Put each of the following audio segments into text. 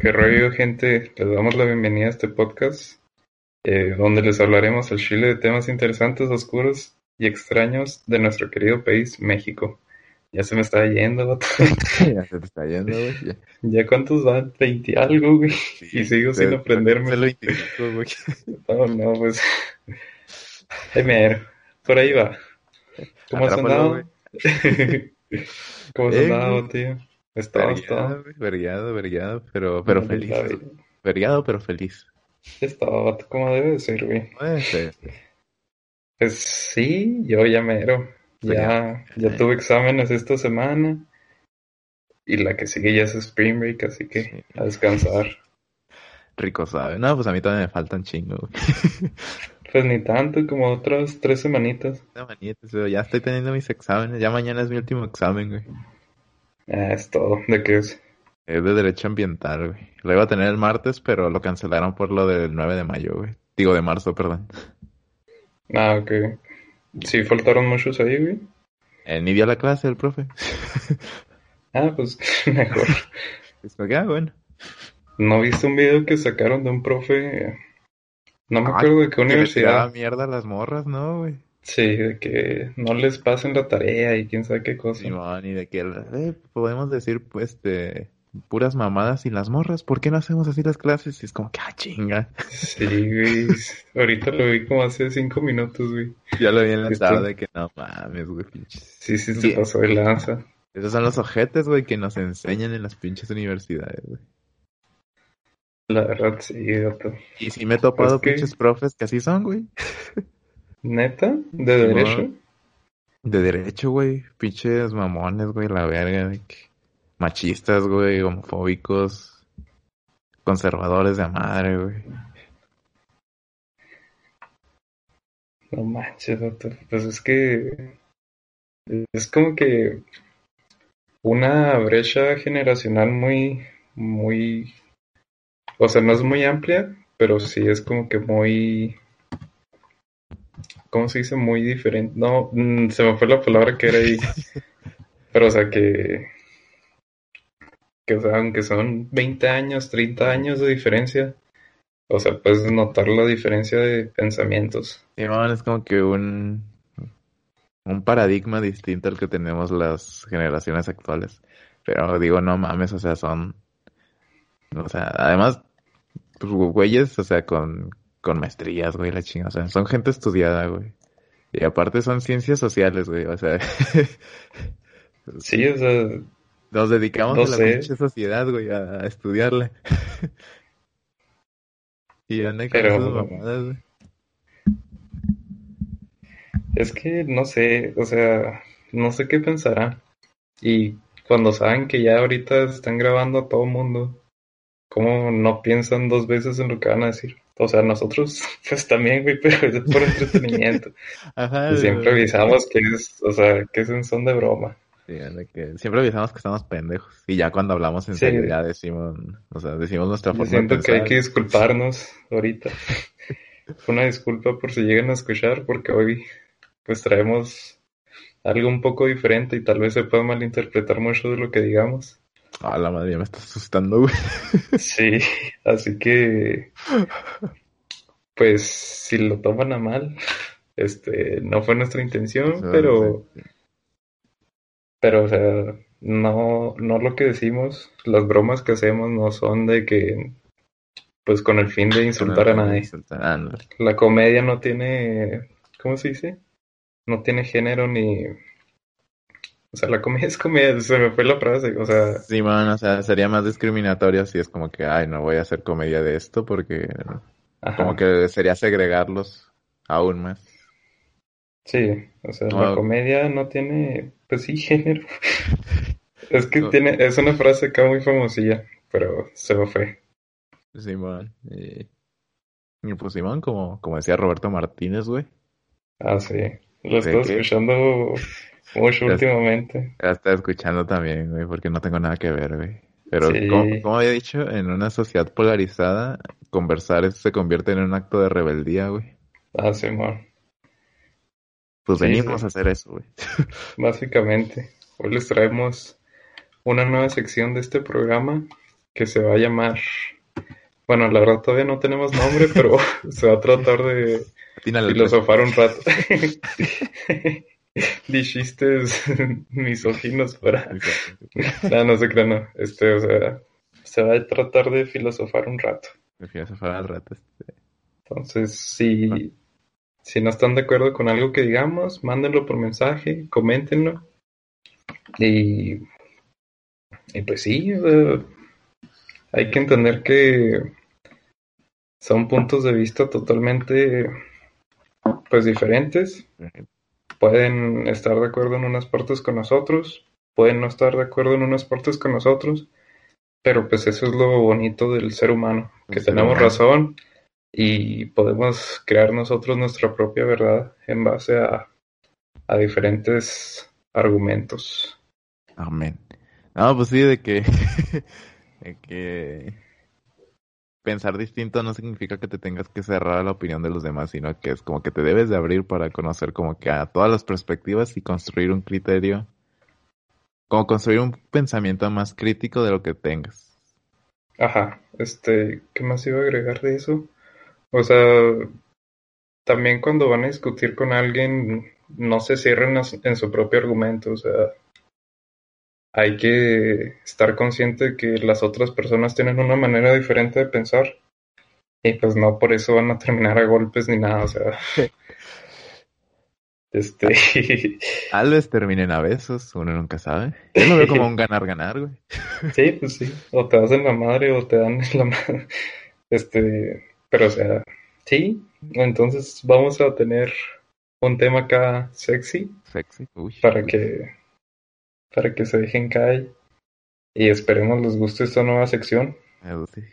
¿Qué rollo, gente? Les damos la bienvenida a este podcast, eh, donde les hablaremos al Chile de temas interesantes, oscuros y extraños de nuestro querido país, México. Ya se me está yendo, vato. ya se te está yendo, güey. Ya, ¿Ya cuántos van? 20 algo, güey. y sigo sin aprenderme. 25, güey. No, no, pues. Ay, mero. Por ahí va. ¿Cómo has andado? ¿Cómo has Eh, andado, tío? Estaba, Vergueado, vergueado, verguado, pero, pero feliz. Verguado, pero feliz. Estaba, como debe de ser, güey. Puede ser. Pues sí, yo ya mero. Pues Ya, ya. ya tuve exámenes esta semana. Y la que sigue ya es Spring Break, así que Sí. a descansar. Rico sabe. No, pues a mí también me faltan chingo, güey. Pues ni tanto, como otras tres semanitas. No, manietes, pero ya estoy teniendo mis exámenes. Ya mañana es mi último examen, güey. Ah, es todo. ¿De qué es? Es de Derecho Ambiental, güey. Lo iba a tener el martes, pero lo cancelaron por lo del 9 de mayo, güey. Digo, de marzo, perdón. Ah, ok. Sí, faltaron muchos ahí, güey. Eh, ni dio la clase el profe. Ah, pues mejor. Es como que, ah, bueno. ¿No viste un video que sacaron de un profe? No me acuerdo de qué Que universidad. mierda a las morras, ¿no, güey? Sí, de que no les pasen la tarea y quién sabe qué cosa. Simón, y de que eh, podemos decir, pues, este, puras mamadas y las morras, ¿por qué no hacemos así las clases? Y es como que, ah, chinga. Sí, güey. Ahorita lo vi como hace cinco minutos, güey. Ya lo vi en la tarde que no mames, güey, pinches. Sí, sí, se Sí. pasó de lanza. Esos son los ojetes, güey, que nos enseñan en las pinches universidades, güey. La verdad, sí, gato. Y sí me he topado que- pinches profes que así son, güey. ¿Neta? ¿De derecho? De derecho, güey. Pinches mamones, güey, la verga. de que- Machistas, güey, homofóbicos. Conservadores de madre, güey. No manches, gato. Pues es que es como que una brecha generacional muy, muy, o sea, no es muy amplia, pero sí es como que muy, ¿cómo se dice? Muy diferente. No, mm, se me fue la palabra que era ahí. Pero, o sea, que, que, o sea, aunque son 20 años, 30 años de diferencia, o sea, puedes notar la diferencia de pensamientos. Simón es como que un, un paradigma distinto al que tenemos las generaciones actuales. Pero digo, no mames, o sea, son. O sea, además, pues, güeyes, o sea, con, con maestrías, güey, la chingada. O sea, son gente estudiada, güey. Y aparte son ciencias sociales, güey. O sea, Sí, o sea, nos dedicamos No a la pinche sociedad, güey, a, estudiarla. y anda con Pero- esas mamadas, güey. es que no sé, o sea, no sé qué pensará. Y cuando saben que ya ahorita están grabando a todo mundo, ¿cómo no piensan dos veces en lo que van a decir? O sea, nosotros, pues también, güey, pero es por entretenimiento. Ajá, Y siempre avisamos que es, o sea, que es en son de broma. Sí, que siempre avisamos que estamos pendejos. Y ya cuando hablamos en Sí. serio ya decimos, o sea, decimos nuestra Yo forma de siento que hay que disculparnos ahorita. Una disculpa por si llegan a escuchar, porque hoy pues traemos algo un poco diferente y tal vez se pueda malinterpretar mucho de lo que digamos. Ah, la madre, me está asustando, güey. Sí, así que pues si lo toman a mal, este no fue nuestra intención, pero pero o sea, no no lo que decimos, las bromas que hacemos no son de que pues con el fin de insultar a nadie. Insultar. La comedia no tiene, ¿cómo se dice? No tiene género ni... O sea, la comedia es comedia, se me fue la frase, o sea, Sí, man, o sea, sería más discriminatorio si es como que, ay, no voy a hacer comedia de esto porque ajá, como que sería segregarlos aún más. sí, o sea, No. la comedia no tiene, pues sí, género. Es que No. tiene, es una frase acá muy famosilla, pero se me fue. Simón. Y, y pues Simón, como, como decía Roberto Martínez, güey. Ah, sí, lo ¿De estoy qué? escuchando mucho últimamente. La estaba escuchando también, güey, porque no tengo nada que ver, güey. Pero Sí. como, como había dicho, en una sociedad polarizada, conversar es- se convierte en un acto de rebeldía, güey. Ah, sí, amor. Pues Sí, venimos sí. a hacer eso, güey. Básicamente, hoy les traemos una nueva sección de este programa que se va a llamar, bueno, la verdad todavía no tenemos nombre, pero se va a tratar de filosofar un rato. de chistes misóginos para... no, no se crean, no. Este, o sea, se va a tratar de filosofar un rato. De filosofar un rato. Este. Entonces, si, si no están de acuerdo con algo que digamos, mándenlo por mensaje, coméntenlo. Y, y pues sí, hay que entender que son puntos de vista totalmente pues diferentes pueden estar de acuerdo en unas partes con nosotros, pueden no estar de acuerdo en unas partes con nosotros, pero pues eso es lo bonito del ser humano, que tenemos razón y podemos crear nosotros nuestra propia verdad en base a, a diferentes argumentos. Amén. No, pues sí, de que, de que pensar distinto no significa que te tengas que cerrar a la opinión de los demás, sino que es como que te debes de abrir para conocer como que a todas las perspectivas y construir un criterio, como construir un pensamiento más crítico de lo que tengas. Ajá, este, ¿qué más iba a agregar de eso? O sea, también cuando van a discutir con alguien, no se cierren en su propio argumento, o sea, hay que estar consciente de que las otras personas tienen una manera diferente de pensar y pues no por eso van a terminar a golpes ni nada, o sea. este. Tal vez terminen a besos, uno nunca sabe. Yo lo veo como un ganar-ganar, güey. sí, pues sí. O te hacen la madre o te dan la madre. Este. Pero o sea, sí. Entonces vamos a tener un tema acá sexy. Sexy, uy. Para que para que se dejen caer y esperemos les guste esta nueva sección.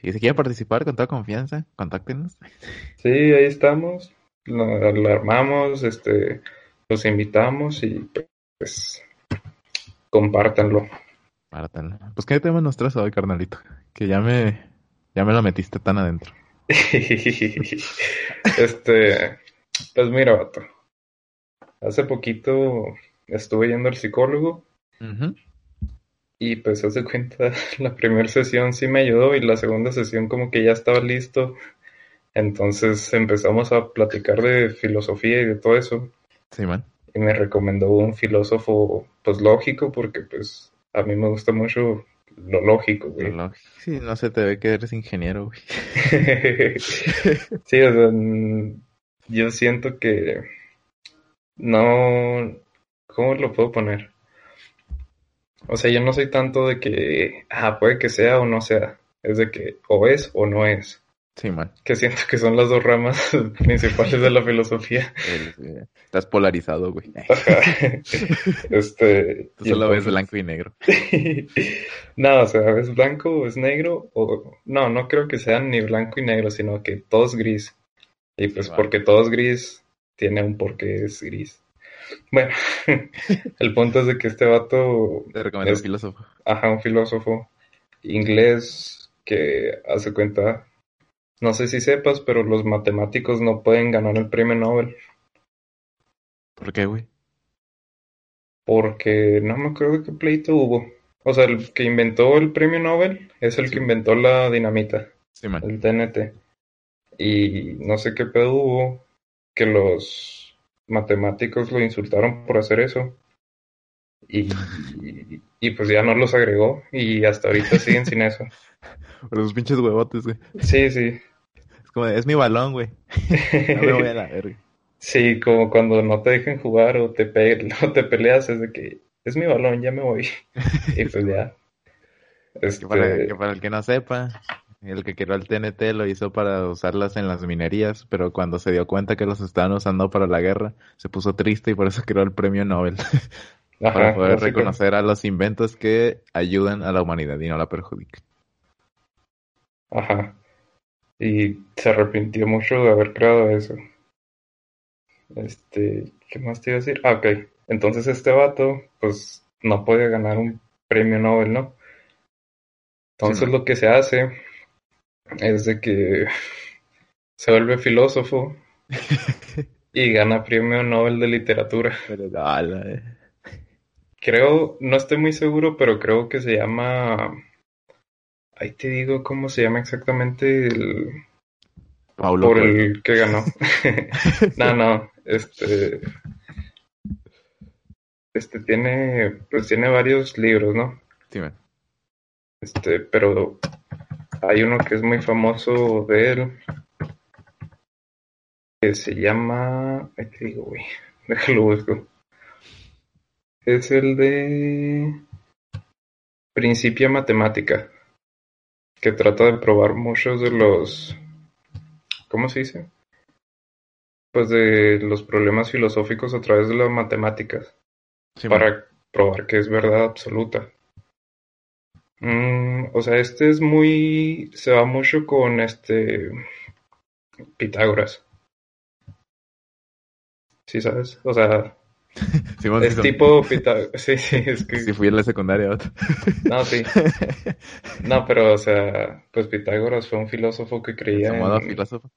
Y si quieren participar con toda confianza, contáctenos. Sí, ahí estamos, lo, armamos, este, los invitamos y pues compártanlo. Compártanlo. Pues qué tema nos traes hoy, carnalito, que ya me, ya me lo metiste tan adentro. este, pues mira, vato. Hace poquito estuve yendo al psicólogo y pues hace cuenta, la primera sesión sí me ayudó y la segunda sesión como que ya estaba listo. Entonces empezamos a platicar de filosofía y de todo eso. Sí, man. Y me recomendó un filósofo pues lógico porque pues a mí me gusta mucho lo lógico, güey. Sí, no se te ve que eres ingeniero, güey. sí, o sea, yo siento que no... ¿Cómo lo puedo poner? O sea, yo no soy tanto de que, ah, puede que sea o no sea. Es de que o es o no es. Sí, man. Que siento que son las dos ramas principales de la filosofía. Estás polarizado, güey. este. Tú solo ves blanco y negro. no, o sea, ¿es blanco o es negro? O... No, no creo que sean ni blanco y negro, sino que todo es gris. Y pues porque todo es gris, tiene un porqué es gris. Bueno, el punto es de que este vato... Te recomiendo un filósofo. Ajá, un filósofo inglés que hace cuenta... No sé si sepas, pero los matemáticos no pueden ganar el premio Nobel. ¿Por qué, güey? Porque no me acuerdo qué pleito hubo. O sea, el que inventó el premio Nobel es el que inventó la dinamita. Sí, man. El TNT. Y no sé qué pedo hubo que los matemáticos lo insultaron por hacer eso. Y, y, pues ya no los agregó y hasta ahorita siguen sin eso. Por los pinches huevotes, güey. Sí, sí. Es como, es mi balón, güey. No me voy a la verga. Sí, como cuando no te dejen jugar o te, pe o te peleas, es de que es mi balón, ya me voy. y pues ya. Este... para, que para el que no sepa, el que creó el TNT lo hizo para usarlas en las minerías, pero cuando se dio cuenta que los estaban usando para la guerra, se puso triste y por eso creó el premio Nobel. para poder reconocer a los inventos que ayudan a la humanidad y no la perjudican. Ajá. Y se arrepintió mucho de haber creado eso. Este, ¿qué más te iba a decir? Ah, ok. Entonces este vato, pues, no puede ganar un premio Nobel, ¿no? Entonces lo que se hace es de que se vuelve filósofo y gana premio Nobel de literatura. Eh. Creo, no estoy muy seguro, pero creo que se llama ahí te digo cómo se llama exactamente el... por el que ganó. no, no, este... Este tiene, pues tiene varios libros, ¿no? Sí, Este, pero hay uno que es muy famoso de él, que se llama, ahí te digo, güey, déjalo busco. Es el de Principia Matemática, que trata de probar muchos de los, ¿cómo se dice? Pues de los problemas filosóficos a través de las matemáticas, para probar que es verdad absoluta. Mm, o sea, este es muy, se va mucho con este Pitágoras. Sí, ¿sabes? O sea, es tipo Pitágoras. Sí, sí, es que... Sí, fui en la secundaria. no, sí. No, pero, o sea, pues Pitágoras fue un filósofo que creía ¿En su modo filósofo?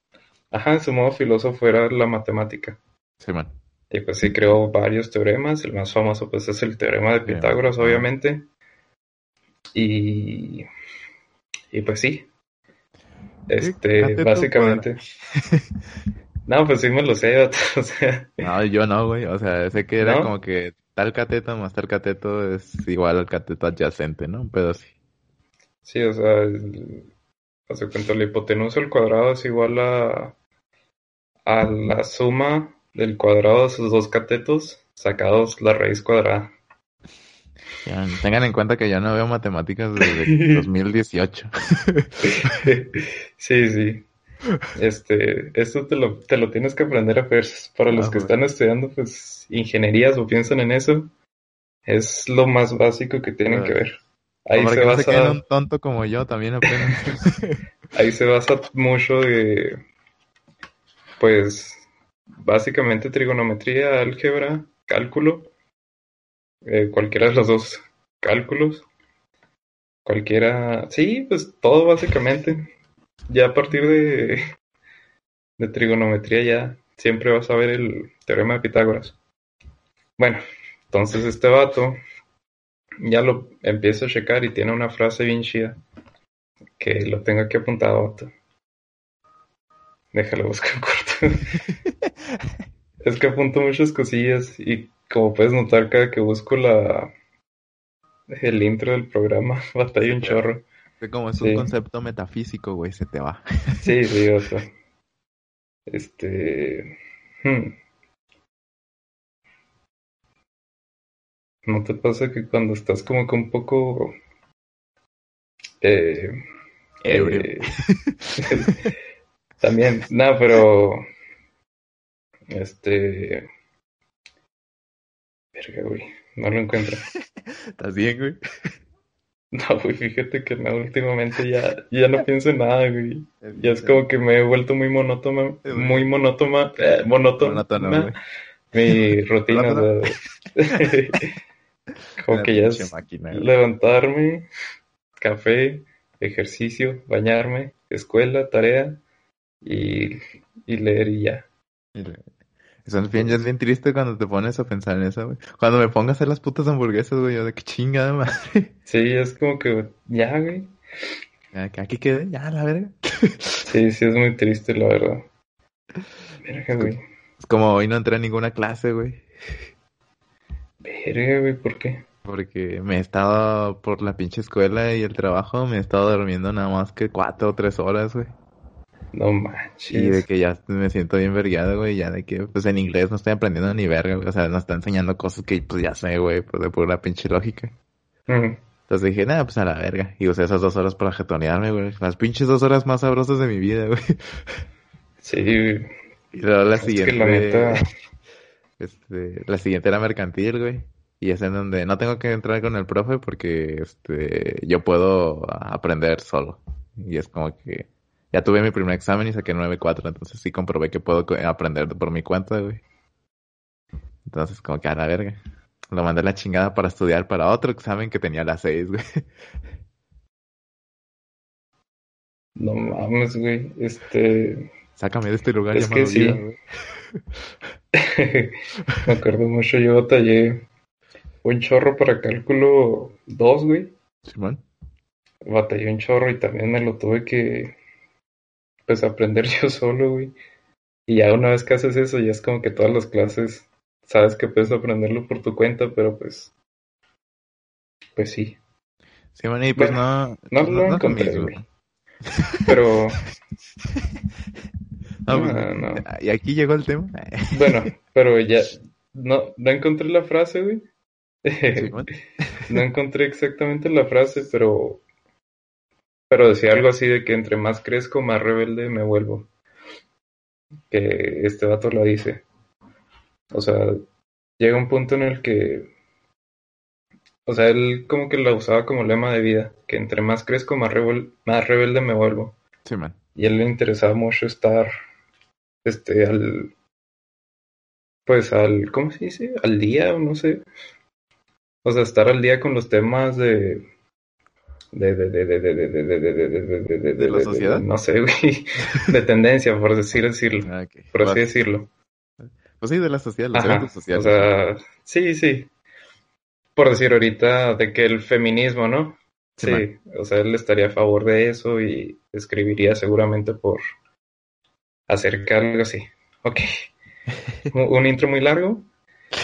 Ajá, en su modo filósofo era la matemática. Sí, man. Y pues sí creó varios teoremas. El más famoso, pues, es el teorema de Pitágoras, obviamente. Y... Y pues sí. Este, básicamente... No, pues sí me lo sé, o sea. No, yo no, güey. O sea, sé que era como que tal cateto más tal cateto es igual al cateto adyacente, ¿no? Pero sí. Sí, o sea, hace cuenta, la hipotenusa al cuadrado es igual a, a la suma del cuadrado de sus dos catetos sacados la raíz cuadrada. Tengan en cuenta que ya no veo matemáticas desde 2018. sí, sí. Este, esto te lo, te lo tienes que aprender a hacer. Para los ah, que están estudiando, pues, ingenierías o piensan en eso, es lo más básico que tienen que ver. Ahí se basa. un tonto como yo también Ahí se basa mucho de. Pues, básicamente trigonometría, álgebra, cálculo. Eh, cualquiera de los dos cálculos. Cualquiera. Sí, pues todo básicamente ya a partir de, de trigonometría ya siempre vas a ver el teorema de Pitágoras. Bueno, entonces este vato ya lo empiezo a checar y tiene una frase bien chida que lo tengo aquí apuntado, vato. Déjalo buscar corto. es que apunto muchas cosillas y como puedes notar cada que busco la el intro del programa batalla un chorro como es un concepto metafísico, güey, se te va. Sí, sí, o sea. Este. Hmm. ¿No te pasa que cuando estás como que un poco. Eh, eh también, no, pero. Este. Verga, güey. No lo encuentro. ¿Estás bien, güey? No, güey, fíjate que no, últimamente ya, ya no pienso en nada, güey. Ya es como que me he vuelto muy monótona, muy monótona, eh, monótona. Mi rutina, como que ya es levantarme, café, ejercicio, bañarme, escuela, tarea y, y leer y ya. Es bien, ya es bien triste cuando te pones a pensar en eso, güey. Cuando me pongo a hacer las putas hamburguesas, güey, yo de qué chingada madre. Sí, es como que, ya, güey. Que aquí quede, ya, la verga. Sí, sí, es muy triste, la verdad. Verga, güey. Es como hoy no entré a ninguna clase, güey. Verga, güey, ¿por qué? Porque me he estado por la pinche escuela y el trabajo, me he estado durmiendo nada más que cuatro o tres horas, güey. No manches. Y de que ya me siento bien vergueado, güey, ya de que, pues en inglés no estoy aprendiendo ni verga, güey, o sea, nos está enseñando cosas que, pues ya sé, güey, pues de pura pinche lógica. Entonces dije, nada, pues a la verga. Y usé esas dos horas para jetonearme, güey. Las pinches dos horas más sabrosas de mi vida, güey. Sí. Y luego la siguiente... la Este, la siguiente era mercantil, güey. Y es en donde no tengo que entrar con el profe porque, este, yo puedo aprender solo. Y es como que ya tuve mi primer examen y saqué 9.4, entonces sí comprobé que puedo aprender por mi cuenta, güey. Entonces, como que a la verga. Lo mandé la chingada para estudiar para otro examen que tenía a las 6, güey. No mames, güey. Este. Sácame de este lugar es llamado que sí. güey. Me acuerdo mucho, yo batallé un chorro para cálculo 2, güey. Simón. batallé un chorro y también me lo tuve que, pues, aprender yo solo, güey. Y ya una vez que haces eso, ya es como que todas las clases sabes que puedes aprenderlo por tu cuenta, pero pues, pues sí. Sí, bueno, y pues no, no, no, no encontré, güey. Pero... no, no, Y aquí llegó el tema. bueno, pero ya, no, no encontré la frase, güey. no encontré exactamente la frase, pero pero decía algo así de que entre más crezco, más rebelde me vuelvo. Que este vato lo dice. O sea, llega un punto en el que. O sea, él como que lo usaba como lema de vida. Que entre más crezco, más, más rebelde me vuelvo. Sí, man. Y a él le interesaba mucho estar. Este, al. Pues al. ¿Cómo se dice? Al día, o no sé. O sea, estar al día con los temas de de, de, de, de, de, la sociedad. no sé. De tendencia, por decir, decirlo. Por así decirlo. Pues sí, de la sociedad, los Ajá, sociales. O sea, sí, sí. Por decir ahorita de que el feminismo, ¿no? Sí, o sea, él estaría a favor de eso y escribiría seguramente por acercar algo así. Ok. Un intro muy largo,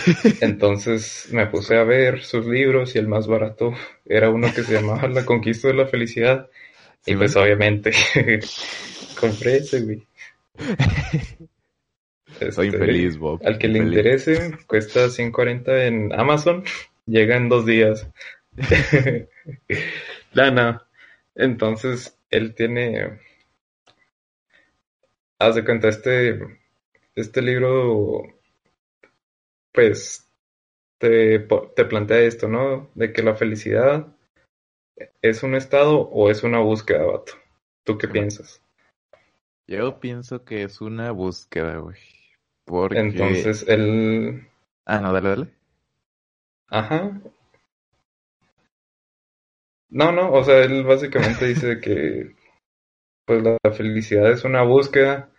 entonces me puse a ver sus libros y el más barato era uno que se llamaba La conquista de la felicidad. y pues obviamente compré ese, güey. Soy este, infeliz, Bob. Al que le interese, cuesta 140 en Amazon. Llega en dos días. Lana. Entonces, él tiene. Haz de cuenta, este. Este libro pues te, te plantea esto, ¿no? De que la felicidad es un estado o es una búsqueda, vato. ¿Tú qué piensas? Yo pienso que es una búsqueda, güey. Porque... Entonces, él... Ah, no, dale, dale. Ajá. No, no, o sea, él básicamente dice que pues la felicidad es una búsqueda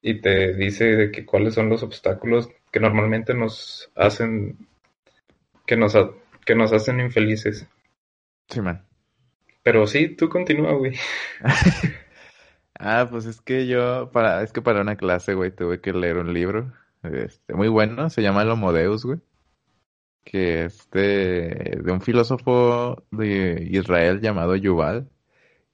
y te dice de que cuáles son los obstáculos que normalmente nos hacen que nos, que nos hacen infelices. Sí, man. Pero sí, tú continúa, güey. ah, pues es que yo, para, es que para una clase, güey, tuve que leer un libro, este, muy bueno, se llama El Homo Deus, güey. Que este, de un filósofo de Israel llamado Yuval,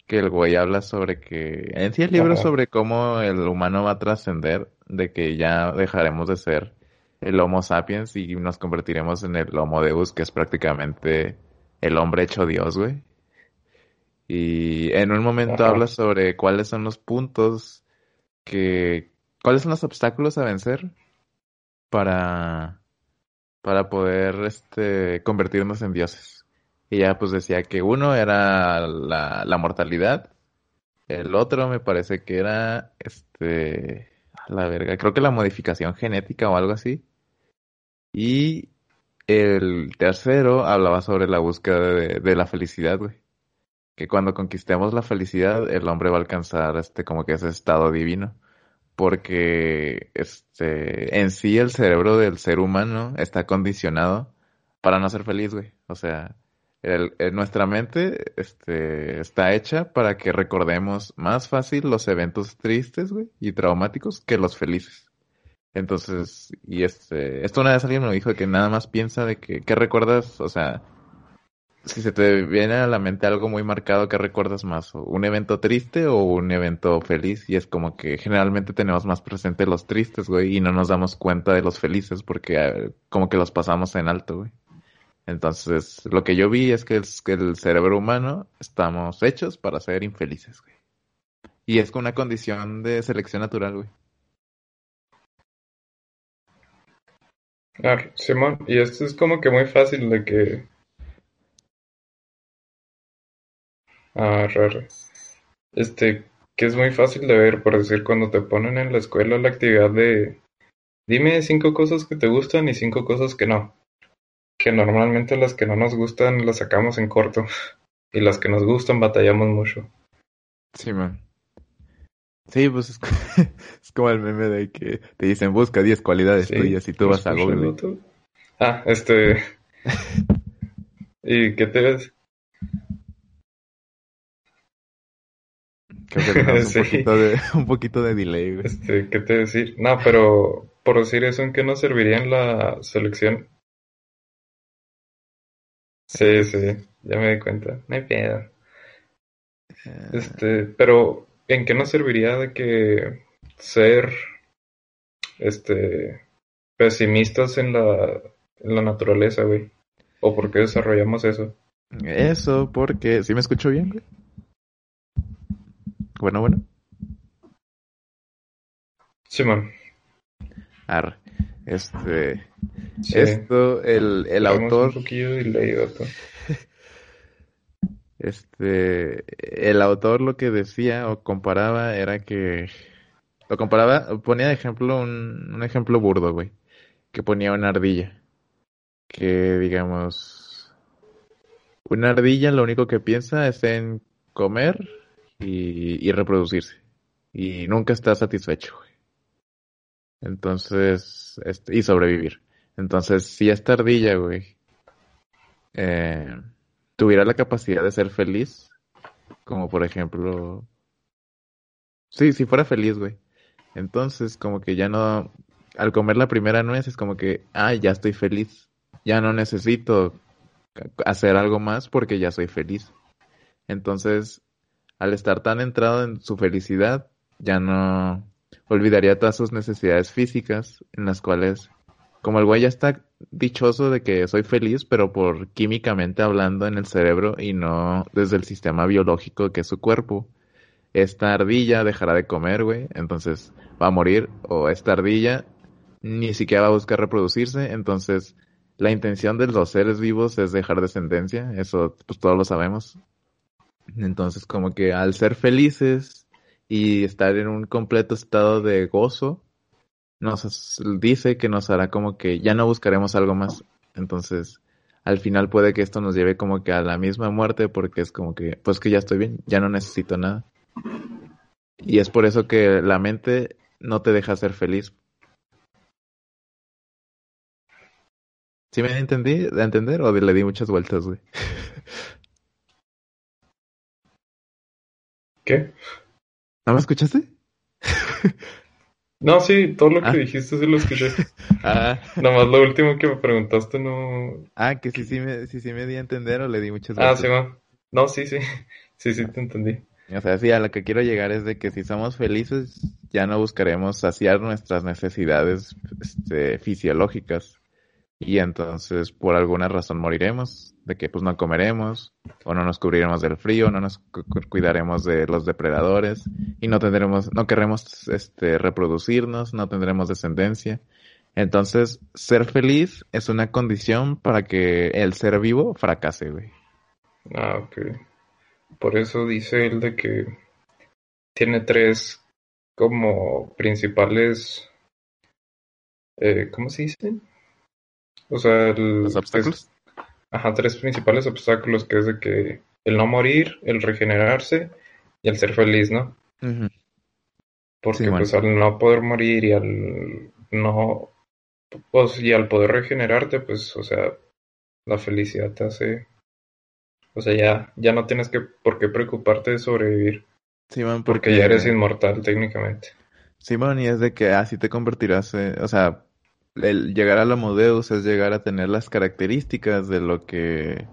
que el güey habla sobre que, en sí el libro sobre cómo el humano va a trascender, de que ya dejaremos de ser el Homo sapiens y nos convertiremos en el Homo Deus, que es prácticamente el hombre hecho Dios, güey. Y en un momento habla sobre cuáles son los puntos que... ¿Cuáles son los obstáculos a vencer para, para poder este, convertirnos en dioses? Y ya pues decía que uno era la, la mortalidad, el otro me parece que era este la verga, creo que la modificación genética o algo así. Y el tercero hablaba sobre la búsqueda de, la felicidad, güey. Que cuando conquistemos la felicidad, el hombre va a alcanzar este como que ese estado divino. Porque este en sí el cerebro del ser humano está condicionado para no ser feliz, güey. O sea, nuestra mente este, está hecha para que recordemos más fácil los eventos tristes, güey, y traumáticos que los felices. Entonces, y este, esto una vez alguien me dijo que nada más piensa de que, ¿qué recuerdas? O sea, si se te viene a la mente algo muy marcado, ¿qué recuerdas más? ¿Un evento triste o un evento feliz? Y es como que generalmente tenemos más presente los tristes, güey, y no nos damos cuenta de los felices porque eh, como que los pasamos en alto, güey. Entonces, lo que yo vi es que, es que el cerebro humano estamos hechos para ser infelices, güey. Y es con una condición de selección natural, güey. Ah, Simón, y esto es como que muy fácil de que... Ah, raro. Este, que es muy fácil de ver, por decir, cuando te ponen en la escuela la actividad de... Dime cinco cosas que te gustan y cinco cosas que no. Que normalmente las que no nos gustan las sacamos en corto. Y las que nos gustan batallamos mucho. Sí, man. Sí, pues es, como el meme de que te dicen busca 10 cualidades tuyas y tú vas a Google. Ah, este. ¿Y qué te ves? un, poquito de, un poquito de delay, güey. Este, ¿qué te decir? No, pero por decir eso, ¿en qué nos serviría en la selección? Sí, sí, ya me di cuenta. No hay pedo. Eh. Este, pero ¿en qué nos serviría de que ser este pesimistas en la, en la naturaleza, güey? ¿O por qué desarrollamos eso? Eso, porque... ¿Sí me escucho bien, güey? Bueno, bueno. Simón. Ar, este. Esto, el, el autor. Un poquillo de este. El autor lo que decía o comparaba era que. Lo comparaba, ponía de ejemplo un, un ejemplo burdo, güey. Que ponía una ardilla. Que digamos. Una ardilla lo único que piensa es en comer, y, reproducirse. Y nunca está satisfecho, Entonces, este, y sobrevivir. Entonces, si esta ardilla, güey, eh, tuviera la capacidad de ser feliz, como por ejemplo, sí, si fuera feliz, güey, entonces como que ya no, al comer la primera nuez es como que, ah, ya estoy feliz, ya no necesito hacer algo más porque ya soy feliz. Entonces, al estar tan entrado en su felicidad, ya no olvidaría todas sus necesidades físicas, en las cuales, como el güey ya está dichoso de que soy feliz, pero por químicamente hablando en el cerebro y no desde el sistema biológico que es su cuerpo, esta ardilla dejará de comer, güey, entonces va a morir, o esta ardilla ni siquiera va a buscar reproducirse, entonces la intención de los seres vivos es dejar descendencia, eso pues todos lo sabemos, entonces, como que al ser felices y estar en un completo estado de gozo, nos dice que nos hará como que ya no buscaremos algo más. Entonces, al final puede que esto nos lleve como que a la misma muerte porque es como que, pues que ya estoy bien, ya no necesito nada. Y es por eso que la mente no te deja ser feliz. ¿Sí me entendí de entender o le di muchas vueltas, güey? ¿Qué? ¿No me escuchaste? no, sí, todo lo que ah. dijiste sí lo escuché. ah. Nada más lo último que me preguntaste no... Ah, que sí, sí me, sí, sí me di a entender o le di muchas gracias. Ah, sí, No, sí, sí. Sí, sí, te entendí. O sea, sí, a lo que quiero llegar es de que si somos felices, ya no buscaremos saciar nuestras necesidades este, fisiológicas. Y entonces, por alguna razón, moriremos de que pues no comeremos o no nos cubriremos del frío, no nos cuidaremos de los depredadores y no tendremos, no querremos este, reproducirnos, no tendremos descendencia. Entonces, ser feliz es una condición para que el ser vivo fracase, güey. Ah, ok. Por eso dice él de que tiene tres como principales, eh, ¿cómo se dice? O sea, los obstáculos. Ajá, tres principales obstáculos, que es de que el no morir, el regenerarse y el ser feliz, ¿no? Porque pues al no poder morir y al no, pues y al poder regenerarte, pues, o sea, la felicidad te hace, o sea, ya, ya no tienes que, por qué preocuparte de sobrevivir. porque, porque ya eres inmortal técnicamente. Simón, y es de que así te convertirás, o sea, el llegar a la Modeus es llegar a tener las características de lo que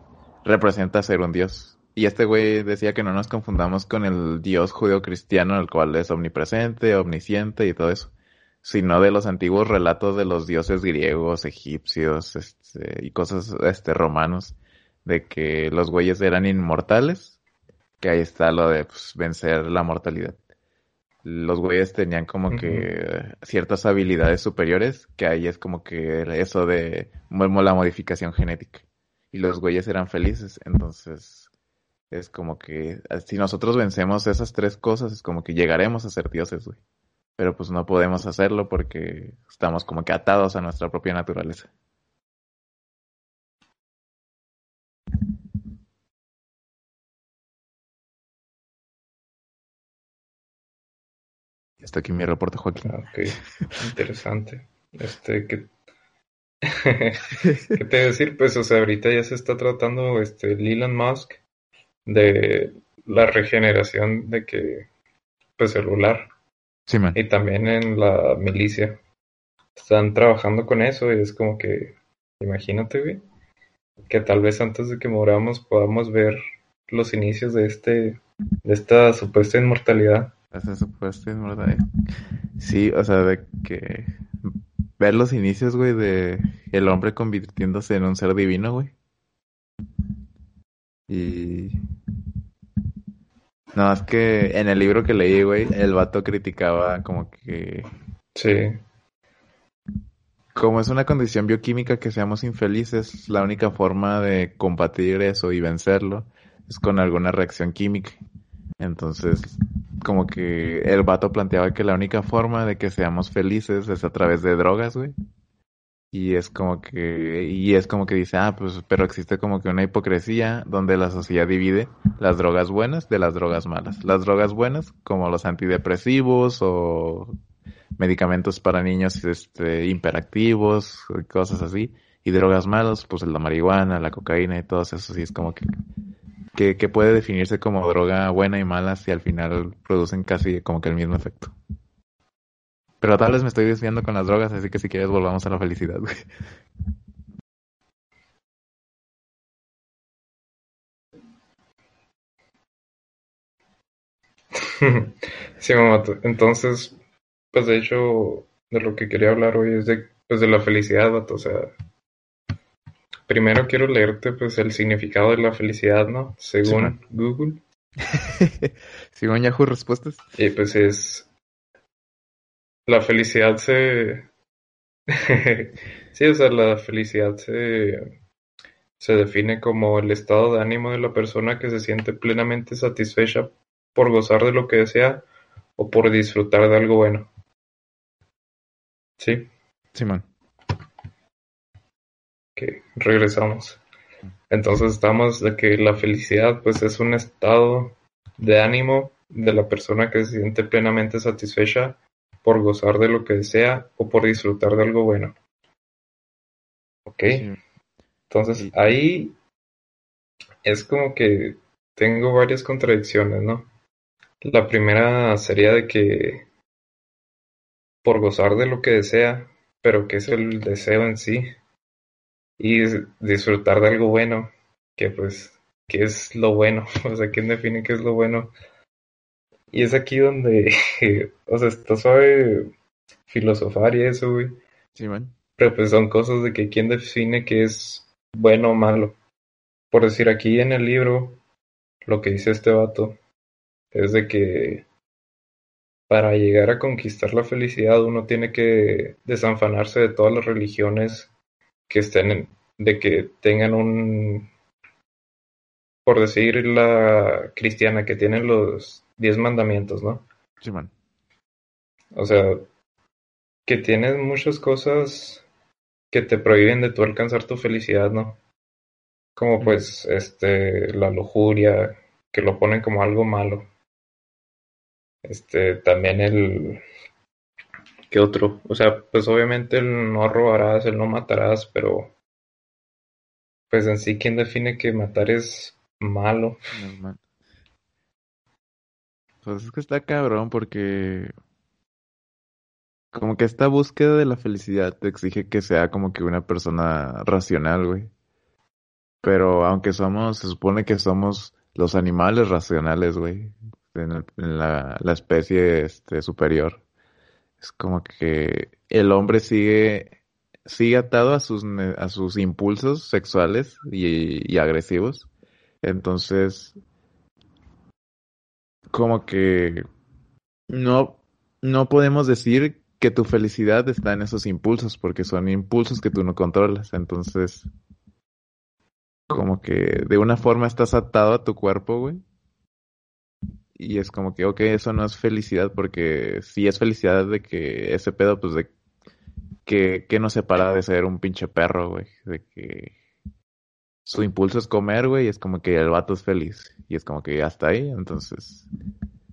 representa ser un dios. Y este güey decía que no nos confundamos con el dios judeo-cristiano, el cual es omnipresente, omnisciente y todo eso, sino de los antiguos relatos de los dioses griegos, egipcios este, y cosas este, romanos, de que los güeyes eran inmortales, que ahí está lo de pues, vencer la mortalidad los güeyes tenían como que ciertas habilidades superiores, que ahí es como que eso de la modificación genética. Y los güeyes eran felices, entonces es como que si nosotros vencemos esas tres cosas, es como que llegaremos a ser dioses, güey. Pero pues no podemos hacerlo porque estamos como que atados a nuestra propia naturaleza. Está aquí mi reporte, Joaquín. Ah, ok, interesante. Este, ¿qué, ¿qué te decir? Pues, o sea, ahorita ya se está tratando, este, Elon Musk de la regeneración de que pues celular. Sí, man. Y también en la milicia. Están trabajando con eso y es como que, imagínate, güey, que tal vez antes de que moramos podamos ver los inicios de este, de esta supuesta inmortalidad. Esa supuesta inmortalidad. Sí, o sea, de que ver los inicios, güey, de el hombre convirtiéndose en un ser divino, güey. Y... No, es que en el libro que leí, güey, el vato criticaba como que... Sí. Como es una condición bioquímica que seamos infelices, la única forma de combatir eso y vencerlo es con alguna reacción química. Entonces, como que el vato planteaba que la única forma de que seamos felices es a través de drogas, güey. Y es como que, y es como que dice, ah, pues, pero existe como que una hipocresía donde la sociedad divide las drogas buenas de las drogas malas. Las drogas buenas, como los antidepresivos o medicamentos para niños este, hiperactivos, cosas así. Y drogas malas, pues la marihuana, la cocaína y todo eso, sí es como que que, puede definirse como droga buena y mala si al final producen casi como que el mismo efecto. Pero tal vez me estoy desviando con las drogas, así que si quieres volvamos a la felicidad, Sí, mamá. Entonces, pues de hecho, de lo que quería hablar hoy es de, pues, de la felicidad, O sea, Primero quiero leerte pues el significado de la felicidad, ¿no? Según Google. Según Yahoo Respuestas. Y pues es... La felicidad se... sí, o sea, la felicidad se... se define como el estado de ánimo de la persona que se siente plenamente satisfecha por gozar de lo que desea o por disfrutar de algo bueno. ¿Sí? Simón que regresamos. Entonces estamos de que la felicidad pues es un estado de ánimo de la persona que se siente plenamente satisfecha por gozar de lo que desea o por disfrutar de algo bueno. ¿Ok? Entonces ahí es como que tengo varias contradicciones, ¿no? La primera sería de que por gozar de lo que desea, pero que es el deseo en sí, y disfrutar de algo bueno, que pues, ¿qué es lo bueno? O sea, ¿quién define qué es lo bueno? Y es aquí donde, o sea, está suave filosofar y eso, güey. Sí, man. Pero pues son cosas de que quién define qué es bueno o malo. Por decir, aquí en el libro, lo que dice este vato es de que para llegar a conquistar la felicidad uno tiene que desanfanarse de todas las religiones que estén, de que tengan un, por decir la cristiana, que tienen los diez mandamientos, ¿no? Sí, man. O sea, que tienes muchas cosas que te prohíben de tú alcanzar tu felicidad, ¿no? Como pues, este, la lujuria, que lo ponen como algo malo. Este, también el, ¿Qué otro? O sea, pues obviamente el no robarás, el no matarás, pero pues en sí, ¿quién define que matar es malo? Pues es que está cabrón porque como que esta búsqueda de la felicidad te exige que sea como que una persona racional, güey. Pero aunque somos, se supone que somos los animales racionales, güey, en, la, la, especie este, superior. Es como que el hombre sigue, sigue atado a sus, a sus impulsos sexuales y, agresivos. Entonces, como que no, no podemos decir que tu felicidad está en esos impulsos, porque son impulsos que tú no controlas. Entonces, como que de una forma estás atado a tu cuerpo, güey, y es como que, ok, eso no es felicidad, porque si es felicidad de que ese pedo, pues de que, que no se para de ser un pinche perro, güey. De que su impulso es comer, güey, y es como que el vato es feliz. Y es como que ya está ahí. Entonces,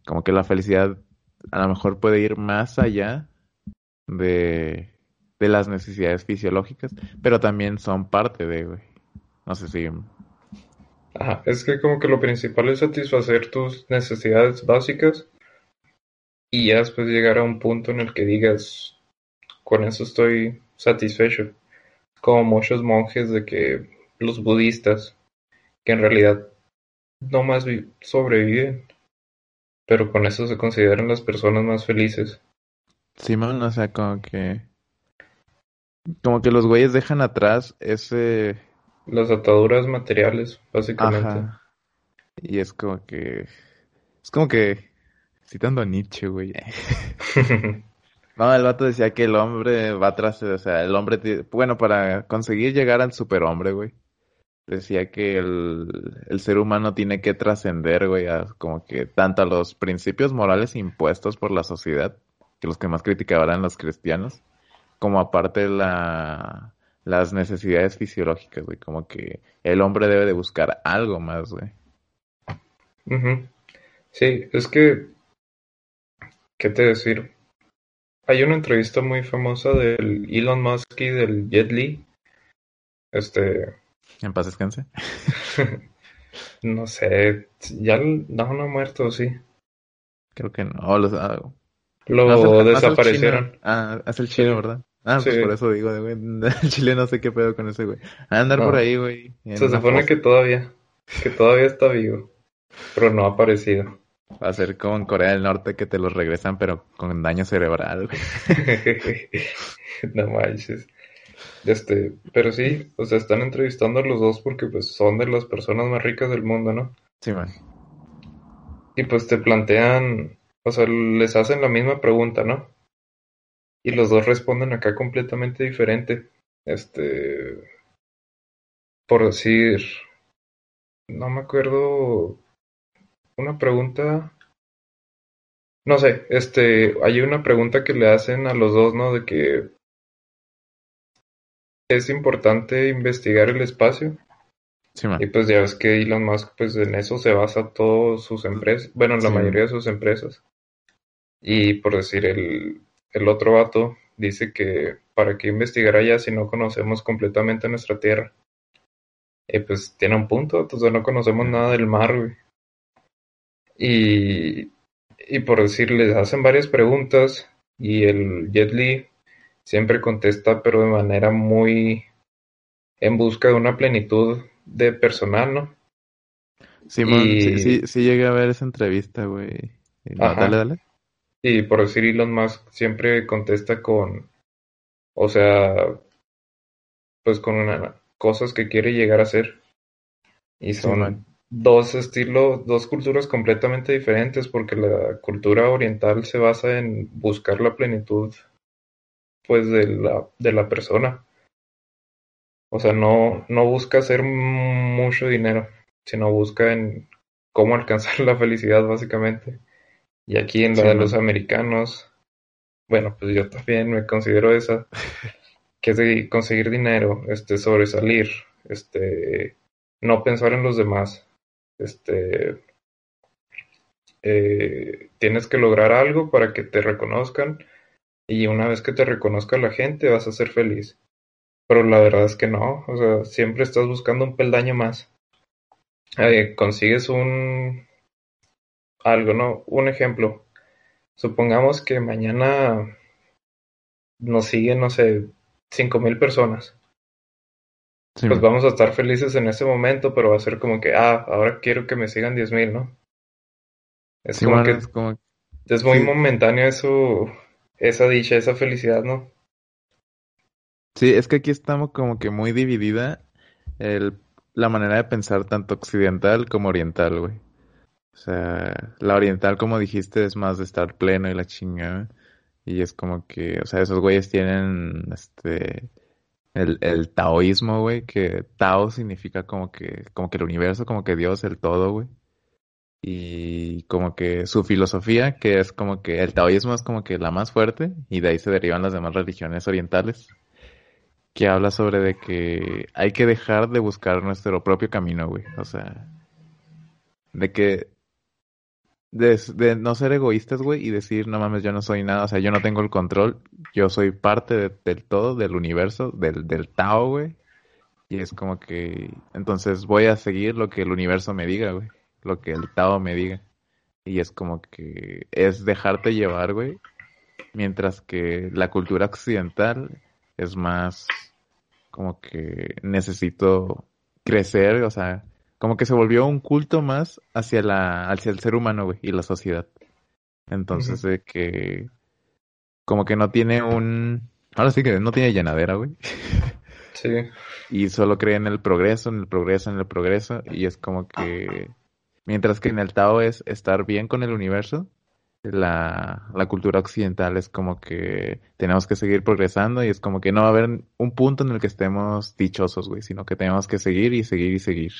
como que la felicidad a lo mejor puede ir más allá de, de las necesidades fisiológicas, pero también son parte de, güey. No sé si Ajá, es que como que lo principal es satisfacer tus necesidades básicas, y ya después llegar a un punto en el que digas, con eso estoy satisfecho. Como muchos monjes de que los budistas, que en realidad no más sobreviven, pero con eso se consideran las personas más felices. Simón, o sea, como que. Como que los güeyes dejan atrás ese. Las ataduras materiales, básicamente. Y es como que. Es como que. Citando a Nietzsche, güey. no, el vato decía que el hombre va atrás, o sea, el hombre, bueno, para conseguir llegar al superhombre, güey. Decía que el, el ser humano tiene que trascender, güey, a como que tanto a los principios morales impuestos por la sociedad, que los que más criticaban eran los cristianos, como aparte la, las necesidades fisiológicas, güey, como que el hombre debe de buscar algo más, güey. Sí, es que ¿Qué te decir? Hay una entrevista muy famosa del Elon Musk y del Jet Li. Este. ¿En paz descanse? no sé. Ya no, no ha muerto, sí. Creo que no. Los, ah, lo desaparecieron. Ah, es el chino, ¿verdad? Ah, pues por eso digo, güey. El chile no sé qué pedo con ese güey. A andar por ahí, güey. Se supone que todavía. Que todavía está vivo. Pero no ha aparecido. Va a ser como en Corea del Norte que te los regresan, pero con daño cerebral. no manches. Este, pero sí, o sea, están entrevistando a los dos porque pues son de las personas más ricas del mundo, ¿no? Sí, man. Y pues te plantean, o sea, les hacen la misma pregunta, ¿no? Y los dos responden acá completamente diferente. Este, por decir, no me acuerdo una pregunta. No sé, este, hay una pregunta que le hacen a los dos, ¿no? De que es importante investigar el espacio. Sí, y pues ya ves que Elon Musk, pues en eso se basa todas sus empresas, bueno, en la mayoría de sus empresas. Y por decir, el, el otro vato dice que para qué investigar allá si no conocemos completamente nuestra Tierra. Y pues tiene un punto, entonces no conocemos nada del mar, güey. Y, y por decirles, hacen varias preguntas y el Jet Li siempre contesta, pero de manera muy en busca de una plenitud de personal, ¿no? Simón, sí, sí, sí llegué a ver esa entrevista, güey. Dale, dale. Y por decir Elon Musk siempre contesta con, o sea, pues con una, cosas que quiere llegar a ser. Y son, dos estilos, dos culturas completamente diferentes, porque la cultura oriental se basa en buscar la plenitud, pues, de la, de la persona. O sea, no, no busca hacer mucho dinero, sino busca en cómo alcanzar la felicidad, básicamente. Y aquí en la de los americanos, bueno, pues yo también me considero esa, que es de conseguir dinero, este, sobresalir, este, no pensar en los demás, este, eh, tienes que lograr algo para que te reconozcan y una vez que te reconozca la gente vas a ser feliz. Pero la verdad es que no, o sea, siempre estás buscando un peldaño más. Eh, consigues un algo, ¿no? Un ejemplo. Supongamos que mañana nos siguen, no sé, cinco mil personas pues vamos a estar felices en ese momento, pero va a ser como que, ah, ahora quiero que me sigan 10.000, ¿no? Es como que es, como... es muy momentáneo eso, esa dicha, esa felicidad, ¿no? Sí, es que aquí estamos como que muy dividida el, la manera de pensar tanto occidental como oriental, güey. O sea, la oriental, como dijiste, es más de estar pleno y la chingada. Y es como que, o sea, esos güeyes tienen, este, el, el taoísmo, güey, que Tao significa como que, como que el universo, como que Dios, el todo, güey. Y como que su filosofía, que es como que el taoísmo es como que la más fuerte, y de ahí se derivan las demás religiones orientales, que habla sobre de que hay que dejar de buscar nuestro propio camino, güey. O sea, de que de, no ser egoístas, güey, y decir, no mames, yo no soy nada, o sea, yo no tengo el control, yo soy parte del todo, del universo, del, del Tao, güey. Y es como que, entonces voy a seguir lo que el universo me diga, güey, lo que el Tao me diga. Y es como que es dejarte llevar, güey. Mientras que la cultura occidental es más como que necesito crecer, o sea, como que se volvió un culto más hacia la hacia el ser humano, güey, y la sociedad. Entonces, de que como que no tiene un ahora sí que no tiene llenadera, güey. Sí. Y solo cree en el progreso, en el progreso, en el progreso y es como que mientras que en el Tao es estar bien con el universo, la, la cultura occidental es como que tenemos que seguir progresando y es como que no va a haber un punto en el que estemos dichosos, güey, sino que tenemos que seguir y seguir y seguir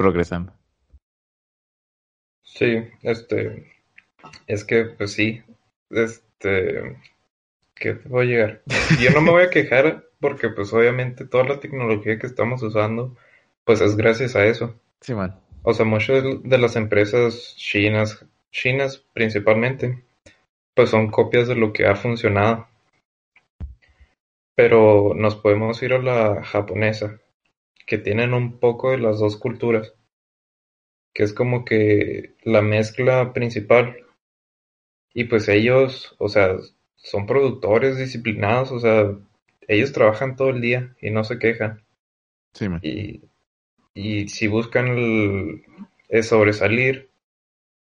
progresando. Sí, este, es que, pues sí, este, que voy a llegar. Yo no me voy a quejar porque, pues, obviamente toda la tecnología que estamos usando, pues, es gracias a eso. Sí, man. O sea, muchas de las empresas chinas, chinas principalmente, pues son copias de lo que ha funcionado. Pero nos podemos ir a la japonesa, que tienen un poco de las dos culturas, que es como que la mezcla principal. Y pues ellos, o sea, son productores disciplinados, o sea, ellos trabajan todo el día y no se quejan. Sí, man. Y, y si buscan el, es sobresalir,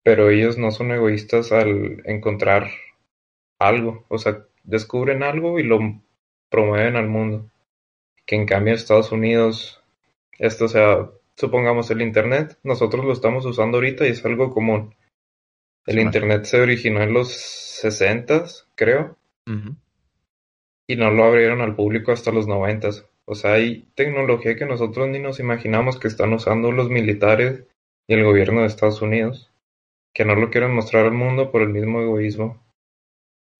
pero ellos no son egoístas al encontrar algo, o sea, descubren algo y lo promueven al mundo. Que en cambio Estados Unidos, esto o sea, supongamos el Internet, nosotros lo estamos usando ahorita y es algo común. El Sí, Internet se originó en los 60, creo, y no lo abrieron al público hasta los 90. O sea, hay tecnología que nosotros ni nos imaginamos que están usando los militares y el gobierno de Estados Unidos, que no lo quieren mostrar al mundo por el mismo egoísmo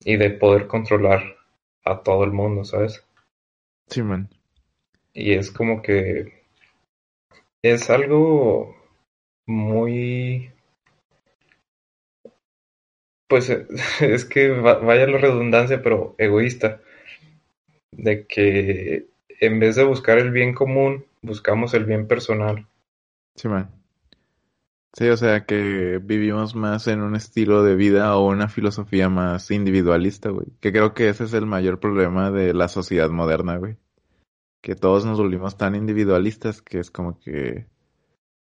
y de poder controlar a todo el mundo, ¿sabes? Sí, man. Y es como que es algo muy, pues es que va- vaya la redundancia, pero egoísta, de que en vez de buscar el bien común, buscamos el bien personal. Sí, man. Sí, o sea que vivimos más en un estilo de vida o una filosofía más individualista, güey. Que creo que ese es el mayor problema de la sociedad moderna, güey. Que todos nos volvimos tan individualistas que es como que,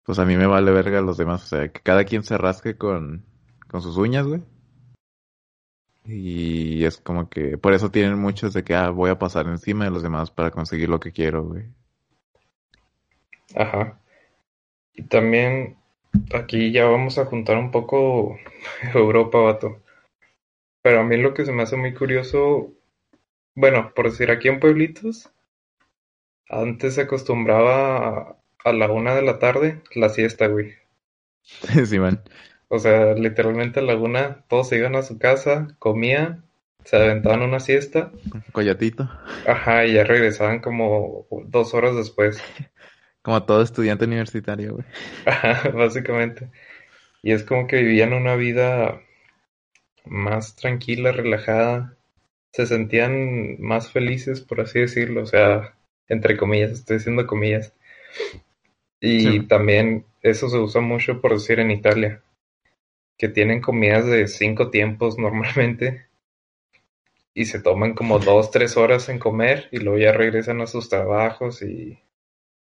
pues a mí me vale verga los demás. O sea, que cada quien se rasque con, con sus uñas, güey. Y es como que, por eso tienen muchos de que, ah, voy a pasar encima de los demás para conseguir lo que quiero, güey. Ajá. Y también aquí ya vamos a juntar un poco Europa, vato. Pero a mí lo que se me hace muy curioso, bueno, por decir aquí en Pueblitos, antes se acostumbraba a, a la una de la tarde la siesta, güey. Sí, man. O sea, literalmente a la una todos se iban a su casa, comían, se aventaban una siesta, Coyotito. ajá, y ya regresaban como dos horas después. Como todo estudiante universitario, güey. Ajá, básicamente. Y es como que vivían una vida más tranquila, relajada. Se sentían más felices, por así decirlo. O sea, entre comillas, estoy diciendo comillas. Y Sí. también eso se usa mucho, por decir, en Italia. Que tienen comidas de cinco tiempos normalmente. Y se toman como dos, tres horas en comer y luego ya regresan a sus trabajos y,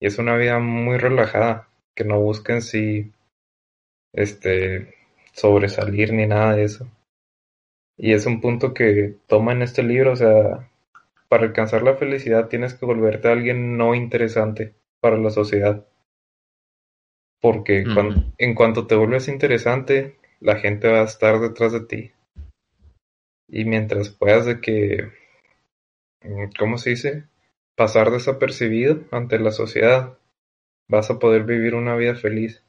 y es una vida muy relajada, que no busquen si este sobresalir ni nada de eso. Y es un punto que toma en este libro, o sea, para alcanzar la felicidad tienes que volverte alguien no interesante para la sociedad. Porque en cuanto te vuelves interesante, la gente va a estar detrás de ti. Y mientras puedas de que, mm, ¿cómo se dice? Pasar desapercibido ante la sociedad, vas a poder vivir una vida feliz.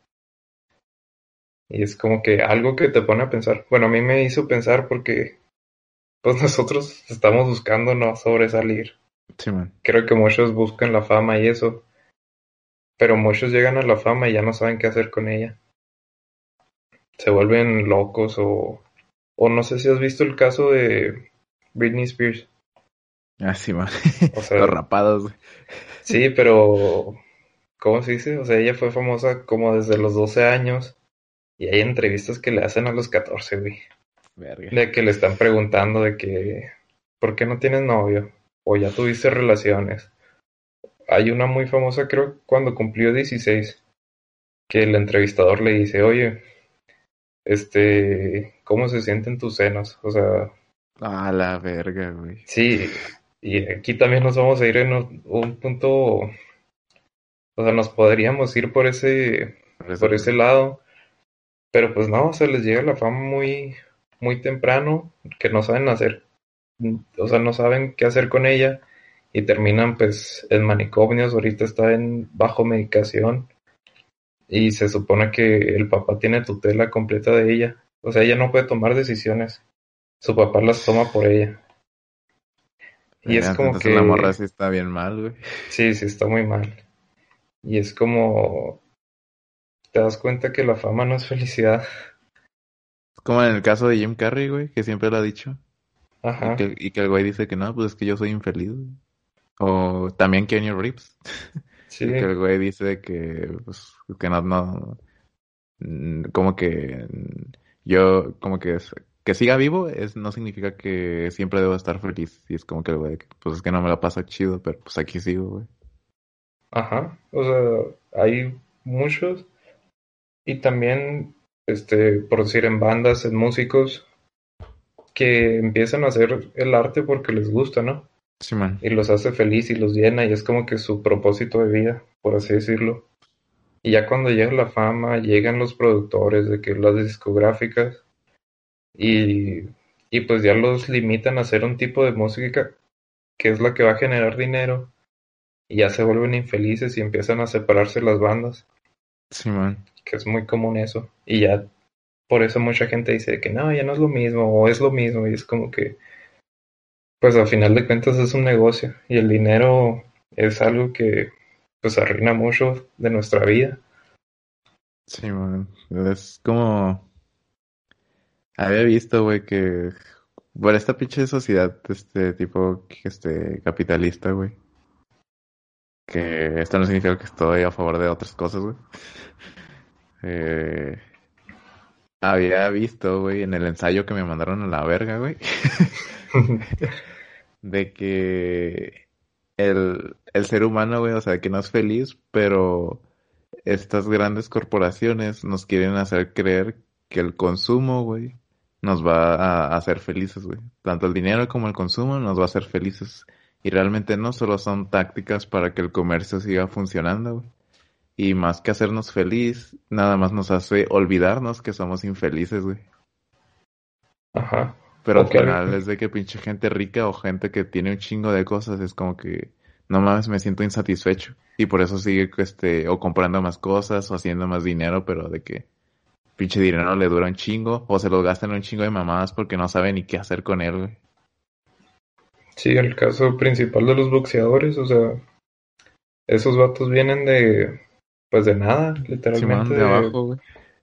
Y es como que algo que te pone a pensar. Bueno, a mí me hizo pensar porque pues nosotros estamos buscando no sobresalir. Sí, man. Creo que muchos buscan la fama y eso, pero muchos llegan a la fama y ya no saben qué hacer con ella. Se vuelven locos o, o no sé si has visto el caso de Britney Spears. Ah, sí, man. O sea, Los rapados. Sí, pero ¿cómo se dice? O sea, ella fue famosa como desde los 12 años Y hay entrevistas que le hacen a los 14, güey. De que le están preguntando de que, ¿por qué no tienes novio? O ya tuviste relaciones. Hay una muy famosa, creo, cuando cumplió 16, que el entrevistador le dice, oye, este, ¿cómo se sienten tus senos? O sea... A la verga, güey. Sí, y aquí también nos vamos a ir en un punto, o sea, nos podríamos ir por ese, por ese lado, pero pues no, se les llega la fama muy, muy temprano, que no saben hacer, o sea, no saben qué hacer con ella y terminan pues en manicomios, ahorita está en bajo medicación y se supone que el papá tiene tutela completa de ella, o sea, ella no puede tomar decisiones, su papá las toma por ella. Y es como que... La morra sí está bien mal, güey. Sí, sí está muy mal. Y es como... Te das cuenta que la fama no es felicidad. Como en el caso de Jim Carrey, güey, que siempre lo ha dicho. Ajá. Y que, el güey dice que no, pues es que yo soy infeliz. O también Kenny Reeves. Sí. que el güey dice que, pues, que no, no, como que yo, como que que siga vivo es no significa que siempre debo estar feliz. Y es como que, güey, pues es que no me la pasa chido, pero pues aquí sigo, güey. Ajá, o sea, hay muchos. Y también este, por decir, en bandas, en músicos, que empiezan a hacer el arte porque les gusta, ¿no? Sí, man. Y los hace feliz y los llena y es como que su propósito de vida, por así decirlo. Y ya cuando llega la fama, llegan los productores de que las discográficas y, y pues ya los limitan a hacer un tipo de música que es la que va a generar dinero y ya se vuelven infelices y empiezan a separarse las bandas. Sí, man que es muy común eso. Y ya por eso mucha gente dice que no, ya no es lo mismo o es lo mismo y es como que, pues al final de cuentas es un negocio y el dinero es algo que pues arruina mucho de nuestra vida. Sí, man. Es como... Había visto, güey, que por esta pinche sociedad, este tipo, este, capitalista, güey. Que esto no significa que estoy a favor de otras cosas, güey. Eh, había visto, güey, en el ensayo que me mandaron a la verga, güey, de que el, el ser humano, güey, o sea, que no es feliz, pero estas grandes corporaciones nos quieren hacer creer que el consumo, güey, nos va a hacer felices, güey. Tanto el dinero como el consumo nos va a hacer felices. Y realmente no solo son tácticas para que el comercio siga funcionando, güey y más que hacernos feliz, nada más nos hace olvidarnos que somos infelices, güey. Ajá. Pero al final es de que pinche gente rica o gente que tiene un chingo de cosas es como que no mames, me siento insatisfecho. Y por eso sigue este, o comprando más cosas o haciendo más dinero, pero de que pinche dinero le dura un chingo o se lo gastan un chingo de mamadas porque no saben ni qué hacer con él, güey. Sí, el caso principal de los boxeadores, o sea, esos vatos vienen de pues de nada, literalmente. de, abajo,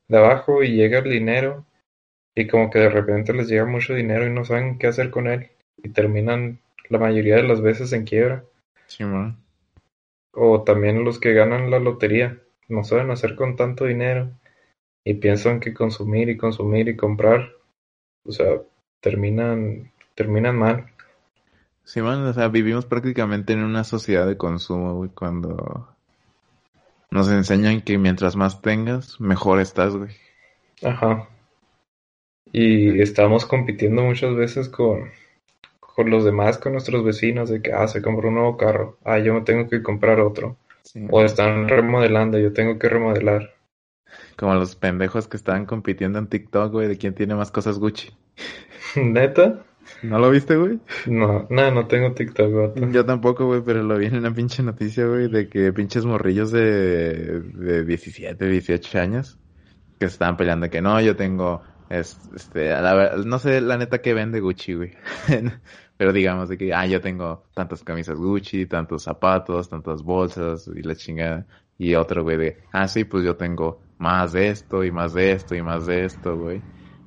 De abajo y llega el dinero y como que de repente les llega mucho dinero y no saben qué hacer con él y terminan la mayoría de las veces en quiebra. Sí, man. O también los que ganan la lotería, no saben hacer con tanto dinero y piensan que consumir y consumir y comprar, o sea, terminan terminan mal. Sí, man, o sea, vivimos prácticamente en una sociedad de consumo, güey, cuando nos enseñan que mientras más tengas, mejor estás, güey. Ajá. Y estamos compitiendo muchas veces con, con los demás, con nuestros vecinos, de que, ah, se compró un nuevo carro, ah, yo me tengo que comprar otro. O están remodelando, yo tengo que remodelar. Como los pendejos que estaban compitiendo en TikTok, güey, de quién tiene más cosas Gucci. ¿Neta? ¿No lo viste, güey? No, no, no tengo TikTok, güey. Yo tampoco, güey, pero lo vi en una pinche noticia, güey, de que pinches morrillos de, de 17, 18 años que estaban peleando que no, yo tengo, este, la, no sé la neta que vende Gucci, güey. pero digamos de que, ah, yo tengo tantas camisas Gucci, tantos zapatos, tantas bolsas y la chingada. Y otro, güey, de, ah, sí, pues yo tengo más de esto y más de esto y más de esto, güey.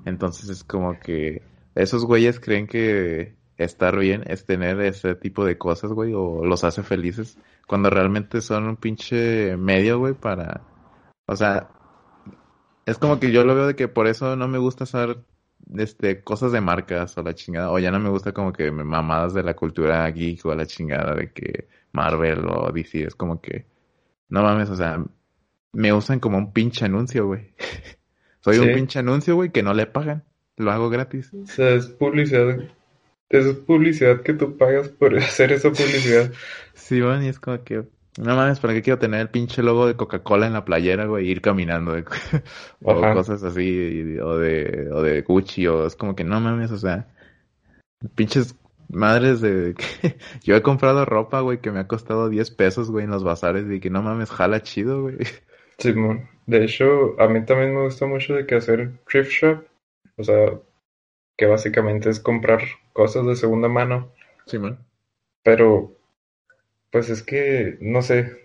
Entonces es como que esos güeyes creen que estar bien es tener ese tipo de cosas, güey, o los hace felices, cuando realmente son un pinche medio, güey, para... O sea, Es como que yo lo veo de que por eso no me gusta usar este, cosas de marcas o la chingada. O ya no me gusta como que mamadas de la cultura geek o la chingada de que Marvel o DC. Es como que, no mames, o sea, me usan como un pinche anuncio, güey. Soy un pinche anuncio, güey, que no le pagan. Lo hago gratis. O sea, es publicidad. Es publicidad que tú pagas por hacer esa publicidad. sí, bueno, y es como que, no mames, ¿para qué quiero tener el pinche logo de Coca-Cola en la playera, güey? Ir caminando, o cosas así, o de, o de Gucci, o es como que no mames, o sea, pinches madres de... Yo he comprado ropa, güey, que me ha costado 10 pesos, güey, en los bazares, y que no mames, jala chido, güey. Simón, de hecho, a mí también me gusta mucho de que hacer thrift shop, o sea, que básicamente es comprar cosas de segunda mano. Simón. Pero pues es que, no sé,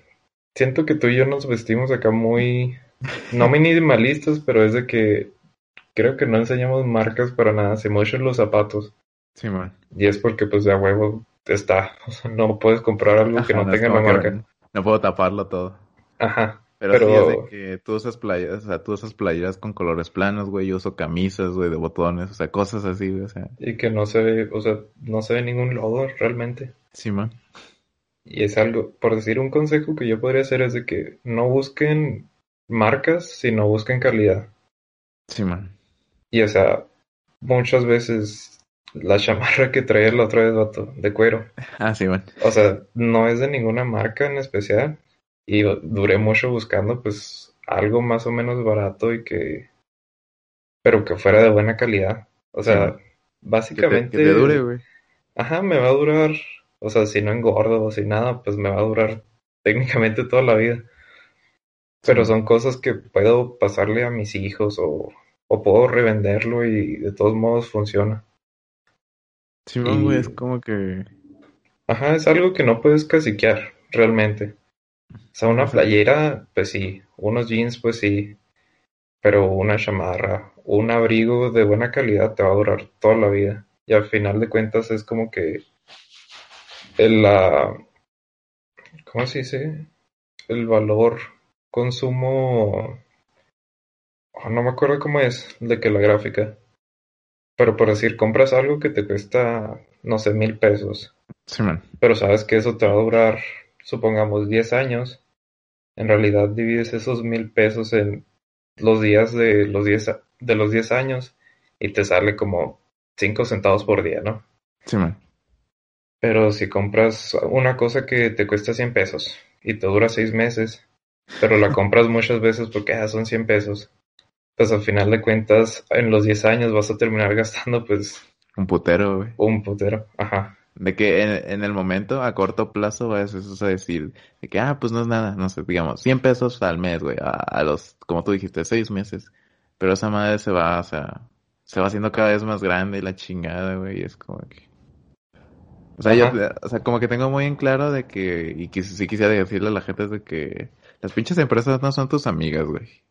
siento que tú y yo nos vestimos acá muy, no minimalistas, pero es de que creo que no enseñamos marcas para nada, se mueven los zapatos. Sí, man. Y es porque pues de a huevo está, o sea, no puedes comprar algo que no tenga la marca. No puedo taparlo todo. Ajá. Pero, sí es de que tú usas playeras, o sea, tú usas playeras con colores planos, güey, yo uso camisas, güey, de botones, o sea, cosas así, güey, o sea. Y que no se ve, o sea, no se ve ningún logo realmente. Sí, man. Y es algo, por decir un consejo que yo podría hacer es de que no busquen marcas, sino busquen calidad. Sí, man. Y o sea, muchas veces la chamarra que traía la otra vez, vato, de cuero. Ah, sí, man. O sea, no es de ninguna marca en especial. Y duré mucho buscando, pues, algo más o menos barato y que. Pero que fuera de buena calidad. O sea, básicamente. Que te dure, güey. Ajá, me va a durar o sea, si no engordo o si nada, pues me va a durar técnicamente toda la vida. Pero son cosas que puedo pasarle a mis hijos o, o puedo revenderlo y de todos modos funciona. Sí, güey, es como que... Ajá, es algo que no puedes caciquear, realmente. O sea, una playera, pues sí. Unos jeans, pues sí. Pero una chamarra, un abrigo de buena calidad te va a durar toda la vida. Y al final de cuentas es como que el, la, ¿cómo se dice? El valor consumo, oh, no me acuerdo cómo es, de que la gráfica. Pero por decir, compras algo que te cuesta, no sé, mil pesos. Sí, man. Pero sabes que eso te va a durar, supongamos, 10 años. En realidad divides esos mil pesos en los días de los 10 de los 10 años y te sale como 5 centavos por día, ¿no? Sí, man. Pero si compras una cosa que te cuesta 100 pesos y te dura 6 meses, pero la compras muchas veces porque ya ah, son 100 pesos, pues al final de cuentas, en los 10 años vas a terminar gastando pues... Un putero, güey. Un putero, ajá. De que en, el momento, a corto plazo, vas a decir, de que, ah, pues no es nada, no sé, digamos, 100 pesos al mes, güey, a, a, los, como tú dijiste, 6 meses. Pero esa madre se va, o sea, se va haciendo cada vez más grande y la chingada, güey, y es como que... O sea, yo, o sea, como que tengo muy en claro de que, y que si quisiera decirle a la gente es de que las pinches empresas no son tus amigas, güey.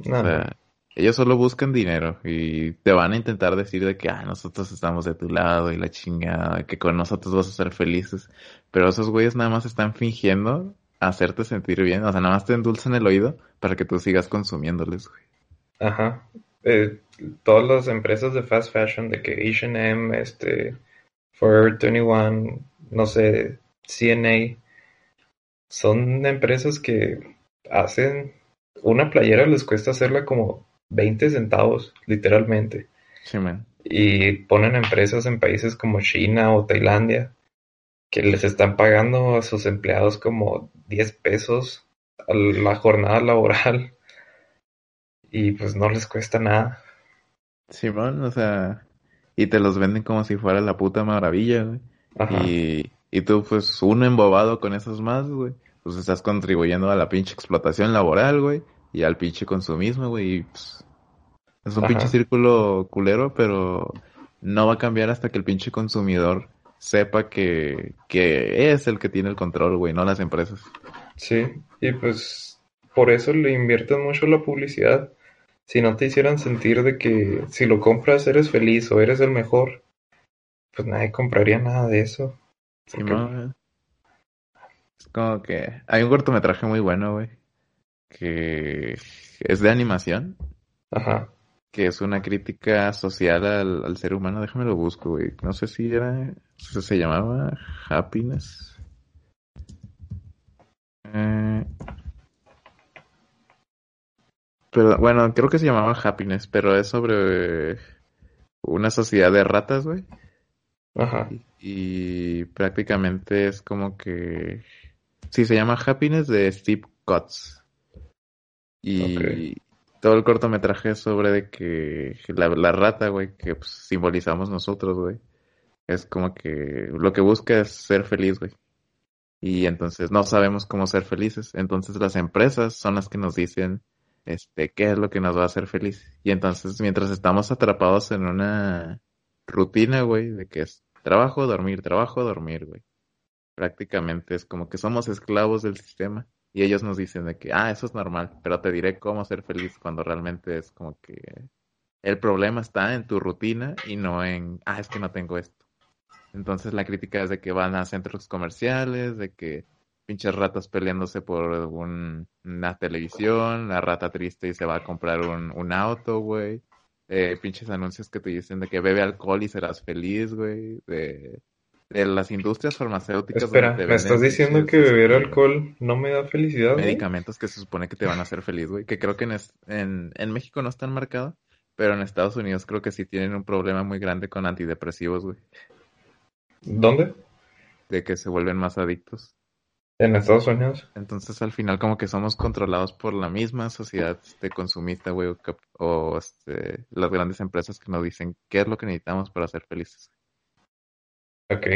O sea, ellos solo buscan dinero y te van a intentar decir de que, ah, nosotros estamos de tu lado y la chingada, que con nosotros vas a ser felices. Pero esos güeyes nada más están fingiendo hacerte sentir bien, o sea, nada más te endulzan el oído para que tú sigas consumiéndoles. Ajá. Eh, todas las empresas de fast fashion, de que H&M, este, Forever 21, no sé, CNA, son empresas que hacen una playera les cuesta hacerla como 20 centavos, literalmente. Sí, man. Y ponen empresas en países como China o Tailandia que les están pagando a sus empleados como 10 pesos a la jornada laboral y pues no les cuesta nada. Simón, o sea, y te los venden como si fuera la puta maravilla, güey. Y, y tú, pues, uno embobado con esos más, güey. Pues estás contribuyendo a la pinche explotación laboral, güey. Y al pinche consumismo, güey. Y, pues, es un pinche círculo culero, pero no va a cambiar hasta que el pinche consumidor sepa que, que es el que tiene el control, güey, no las empresas. Sí, y pues por eso le invierten mucho la publicidad si no te hicieran sentir de que si lo compras eres feliz o eres el mejor, pues nadie compraría nada de eso. Sí, no, es como que hay un cortometraje muy bueno, güey, que es de animación Ajá. Que es una crítica social al, ser humano. Déjame lo busco, güey. No sé si era. Se llamaba Happiness. Eh, pero bueno, creo que se llamaba Happiness, pero es sobre una sociedad de ratas, güey. Ajá. Y, prácticamente es como que... Sí, se llama Happiness de Steve Cutts. Y todo el cortometraje sobre de que la, rata, güey, que pues, simbolizamos nosotros, güey. Es como que lo que busca es ser feliz, güey. Y entonces no sabemos cómo ser felices. Entonces las empresas son las que nos dicen este, qué es lo que nos va a hacer feliz. Y entonces, mientras estamos atrapados en una rutina, güey, de que es trabajo, dormir, trabajo, dormir, güey. Prácticamente es como que somos esclavos del sistema. Y ellos nos dicen de que, ah, eso es normal, pero te diré cómo ser feliz cuando realmente es como que el problema está en tu rutina y no en, ah, es que no tengo esto. Entonces la crítica es de que van a centros comerciales, de que pinches ratas peleándose por una televisión, la rata triste y se va a comprar un, auto, güey. Eh, pinches anuncios que te dicen de que bebe alcohol y serás feliz, güey. De, las industrias farmacéuticas. Espera, ¿me estás diciendo que beber alcohol no me da felicidad? Medicamentos que se supone que te van a hacer feliz, güey. Que creo que en, en, México no están marcados, pero en Estados Unidos creo que sí tienen un problema muy grande con antidepresivos, güey. ¿Dónde? De que se vuelven más adictos. En Estados Unidos. Entonces al final como que somos controlados por la misma sociedad este, consumista, güey, o, este, las grandes empresas que nos dicen qué es lo que necesitamos para ser felices. Ok,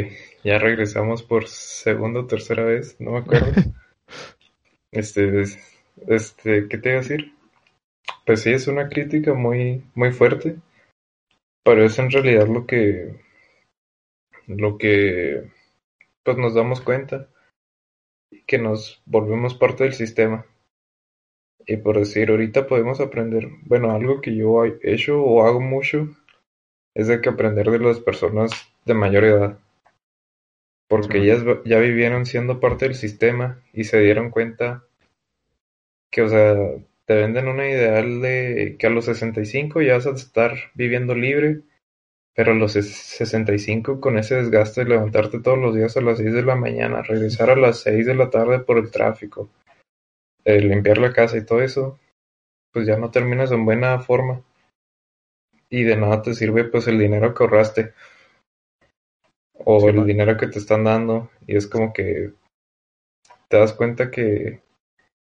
ya regresamos por segunda o tercera vez, no me acuerdo. este, este, ¿qué te iba a decir? Pues sí, es una crítica muy, muy fuerte, pero es en realidad lo que, lo que, pues nos damos cuenta que nos volvemos parte del sistema. Y por decir, ahorita podemos aprender, bueno, algo que yo he hecho o hago mucho es de que aprender de las personas de mayor edad. Porque ellas ya vivieron siendo parte del sistema y se dieron cuenta que, o sea, te venden una ideal de que a los 65 ya vas a estar viviendo libre pero los 65 con ese desgaste de levantarte todos los días a las 6 de la mañana, regresar a las 6 de la tarde por el tráfico, eh, limpiar la casa y todo eso, pues ya no terminas en buena forma. Y de nada te sirve pues el dinero que ahorraste. O el dinero que te están dando. Y es como que te das cuenta que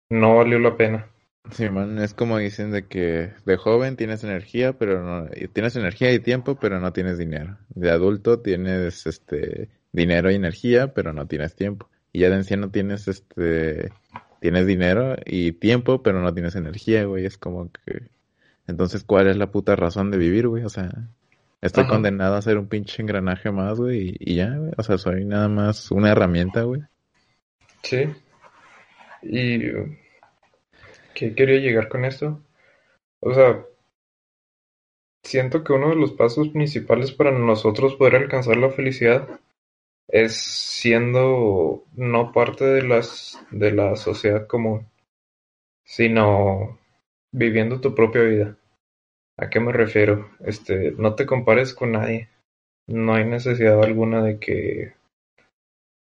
no valió la pena. Sí, man, es como dicen de que de joven tienes energía, pero no, tienes energía y tiempo, pero no tienes dinero. De adulto tienes este dinero y energía, pero no tienes tiempo. Y ya de anciano tienes este tienes dinero y tiempo, pero no tienes energía, güey. Es como que entonces, ¿cuál es la puta razón de vivir, güey? O sea, estoy condenado a ser un pinche engranaje más, güey, y, y ya, güey. O sea, soy nada más una herramienta, güey. Sí. Y ¿Qué quería llegar con esto? O sea, siento que uno de los pasos principales para nosotros poder alcanzar la felicidad es siendo no parte de las de la sociedad común, sino viviendo tu propia vida. ¿A qué me refiero? Este, no te compares con nadie. No hay necesidad alguna de que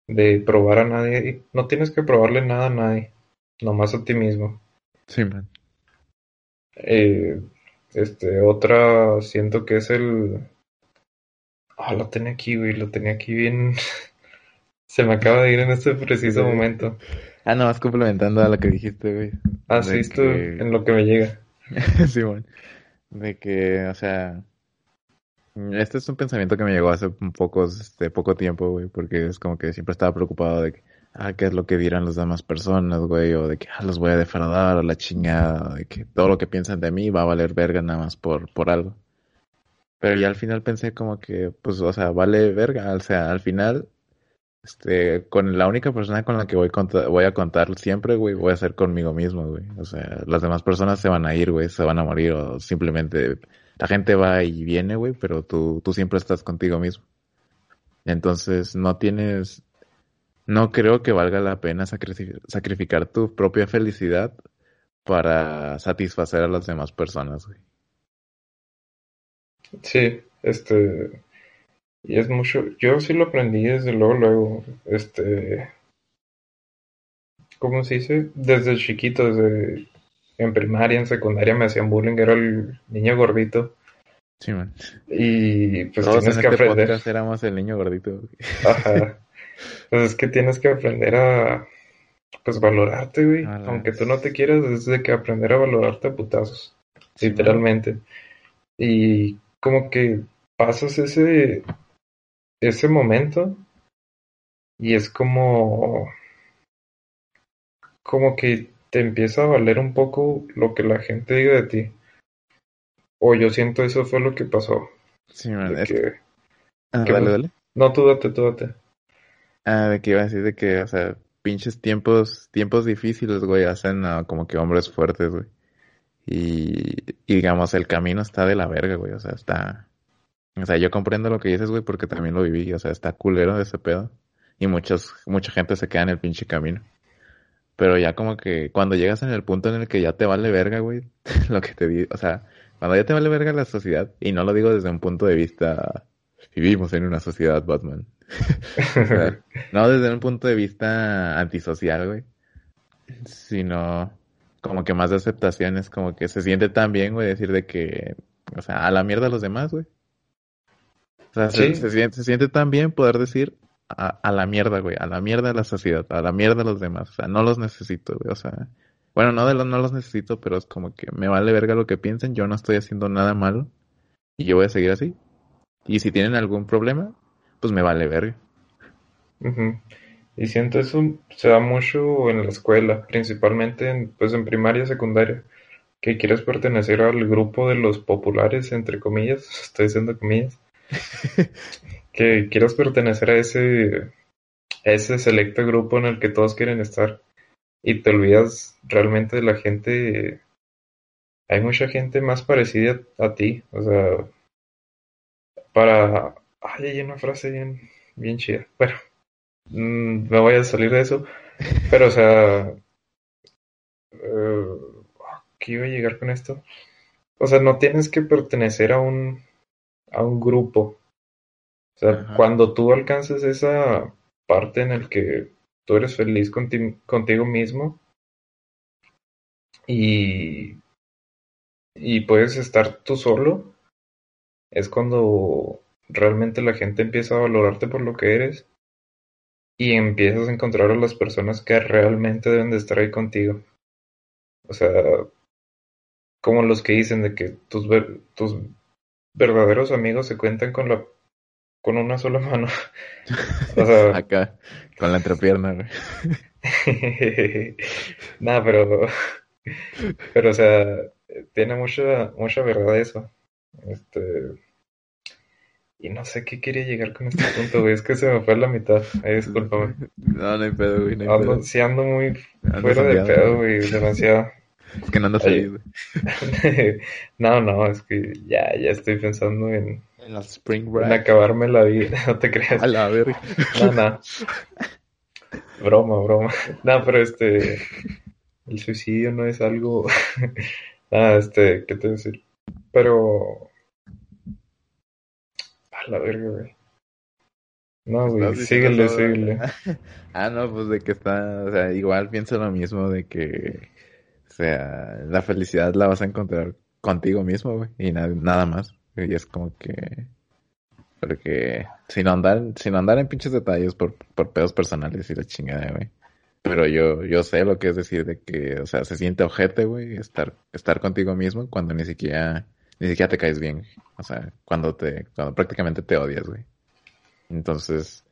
de probar a nadie. No tienes que probarle nada a nadie, nomás a ti mismo. Sí, man. Eh, este, otra, siento que es el... Ah, lo tenía aquí, güey, lo tenía aquí bien... Se me acaba de ir en este preciso momento. Ah, no, vas complementando a lo que dijiste, güey. Ah, sí, en lo que me llega. sí, bueno. De que, o sea, este es un pensamiento que me llegó hace un poco, este, poco tiempo, güey, porque es como que siempre estaba preocupado de que, ah, qué es lo que dirán las demás personas, güey, o de que ah, los voy a defraudar, o la chingada, de que todo lo que piensan de mí va a valer verga nada más por, por algo. Pero ya al final pensé como que, pues, o sea, vale verga, o sea, al final, este, con la única persona con la que voy, voy a contar siempre, güey, voy a ser conmigo mismo, güey. O sea, las demás personas se van a ir, güey, se van a morir, o simplemente la gente va y viene, güey, pero tú, tú siempre estás contigo mismo. Entonces, no tienes no creo que valga la pena sacrificar tu propia felicidad para satisfacer a las demás personas, güey. Sí, este, y es mucho, yo sí lo aprendí desde luego, luego, este, ¿cómo se dice? Desde chiquito, desde en primaria, en secundaria me hacían bullying, era el niño gordito. Sí, man. Y pues tienes que este aprender. éramos el niño gordito. Ajá. Pues es que tienes que aprender a pues valorarte, güey. Aunque tú no te quieras, es de que aprender a valorarte a putazos. literalmente. Y como que pasas ese ese momento y es como como que te empieza a valer un poco lo que la gente diga de ti. O yo siento eso fue lo que pasó. Sí, man, que, ah, dale, dale. No, tú date, tú date. Ah, de que iba a decir de que, o sea, pinches tiempos, tiempos difíciles, güey, hacen como que hombres fuertes, güey. Y, y, digamos, el camino está de la verga, güey, o sea, está... O sea, yo comprendo lo que dices, güey, porque también lo viví, o sea, está culero ese pedo. Y muchos, mucha gente se queda en el pinche camino. Pero ya como que cuando llegas en el punto en el que ya te vale verga, güey, lo que te digo, o sea, cuando ya te vale verga la sociedad, y no lo digo desde un punto de vista, vivimos en una sociedad, Batman. no desde un punto de vista antisocial, güey, sino como que más de aceptación es como que se siente tan bien, güey, decir de que, o sea, a la mierda a los demás, güey. O sea, se, siente, se siente tan bien poder decir, a, la mierda, güey, a la mierda de la sociedad, a la mierda de los demás, o sea, no los necesito, güey, o sea, bueno, no, de los, no los necesito, pero es como que me vale verga lo que piensen, yo no estoy haciendo nada malo y yo voy a seguir así. Y si tienen algún problema, pues me vale verga. Y siento eso se da mucho en la escuela, principalmente en, pues en primaria y secundaria, que quieres pertenecer al grupo de los populares, entre comillas, estoy diciendo comillas, que quieras pertenecer a ese, ese selecto grupo en el que todos quieren estar y te olvidas realmente de la gente. Hay mucha gente más parecida a ti, o sea, para... Ay, hay una frase bien, bien chida. Bueno, mm, me voy a salir de eso, pero o sea, uh, ¿qué iba a llegar con esto? O sea, no tienes que pertenecer a un, a un grupo o sea, cuando tú alcances esa parte en el que tú eres feliz contigo mismo y, y puedes estar tú solo, es cuando realmente la gente empieza a valorarte por lo que eres y empiezas a encontrar a las personas que realmente deben de estar ahí contigo. O sea, como los que dicen de que tus, tus verdaderos amigos se cuentan con la con una sola mano. o sea, Acá, con la entrepierna, güey. Nada, pero. Pero, o sea, tiene mucha, mucha verdad eso. Este. Y no sé qué quería llegar con este punto, güey. Es que se me fue a la mitad. Ay, discúlpame. No, no hay pedo, güey. No ando, Sí, ando muy fuera de pedo, güey. Demasiado. Es que no andas feliz, güey. no, no, es que ya, ya estoy pensando en en Spring Break. En acabarme la vida, no te creas. A la verga. No, no. Broma, broma. No, pero este. El suicidio no es algo. ah, este, ¿qué te voy a decir? Pero. A la verga, güey. No, güey, síguele, síguele. ah, no, pues de que está, o sea, igual pienso lo mismo de que, sea, la felicidad la vas a encontrar contigo mismo, güey, y nada más. Y es como que. Porque sin andar, sin andar en pinches detalles por, por pedos personales y la chingada, güey. Pero yo, yo sé lo que es decir de que, o sea, se siente ojete, güey, estar, estar contigo mismo cuando ni siquiera, ni siquiera te caes bien. O sea, cuando te, cuando prácticamente te odias, güey. Entonces,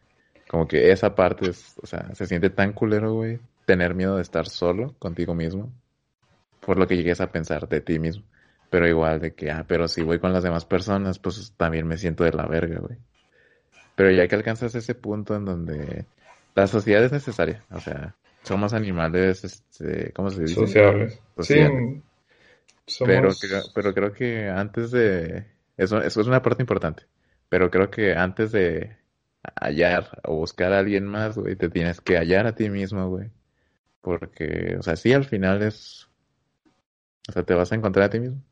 como que esa parte es, o sea, se siente tan culero, güey, tener miedo de estar solo contigo mismo. Por lo que llegues a pensar de ti mismo. Pero igual de que, ah, pero si voy con las demás personas, pues también me siento de la verga, güey. Pero ya que alcanzas ese punto en donde la sociedad es necesaria, o sea, somos animales, este, ¿cómo se dice? Sociables. Sí. Pero, creo, pero creo que antes de... Eso, eso es una parte importante. Pero creo que antes de hallar o buscar a alguien más, güey, te tienes que hallar a ti mismo, güey. Porque, o sea, sí, al final es O sea, te vas a encontrar a ti mismo.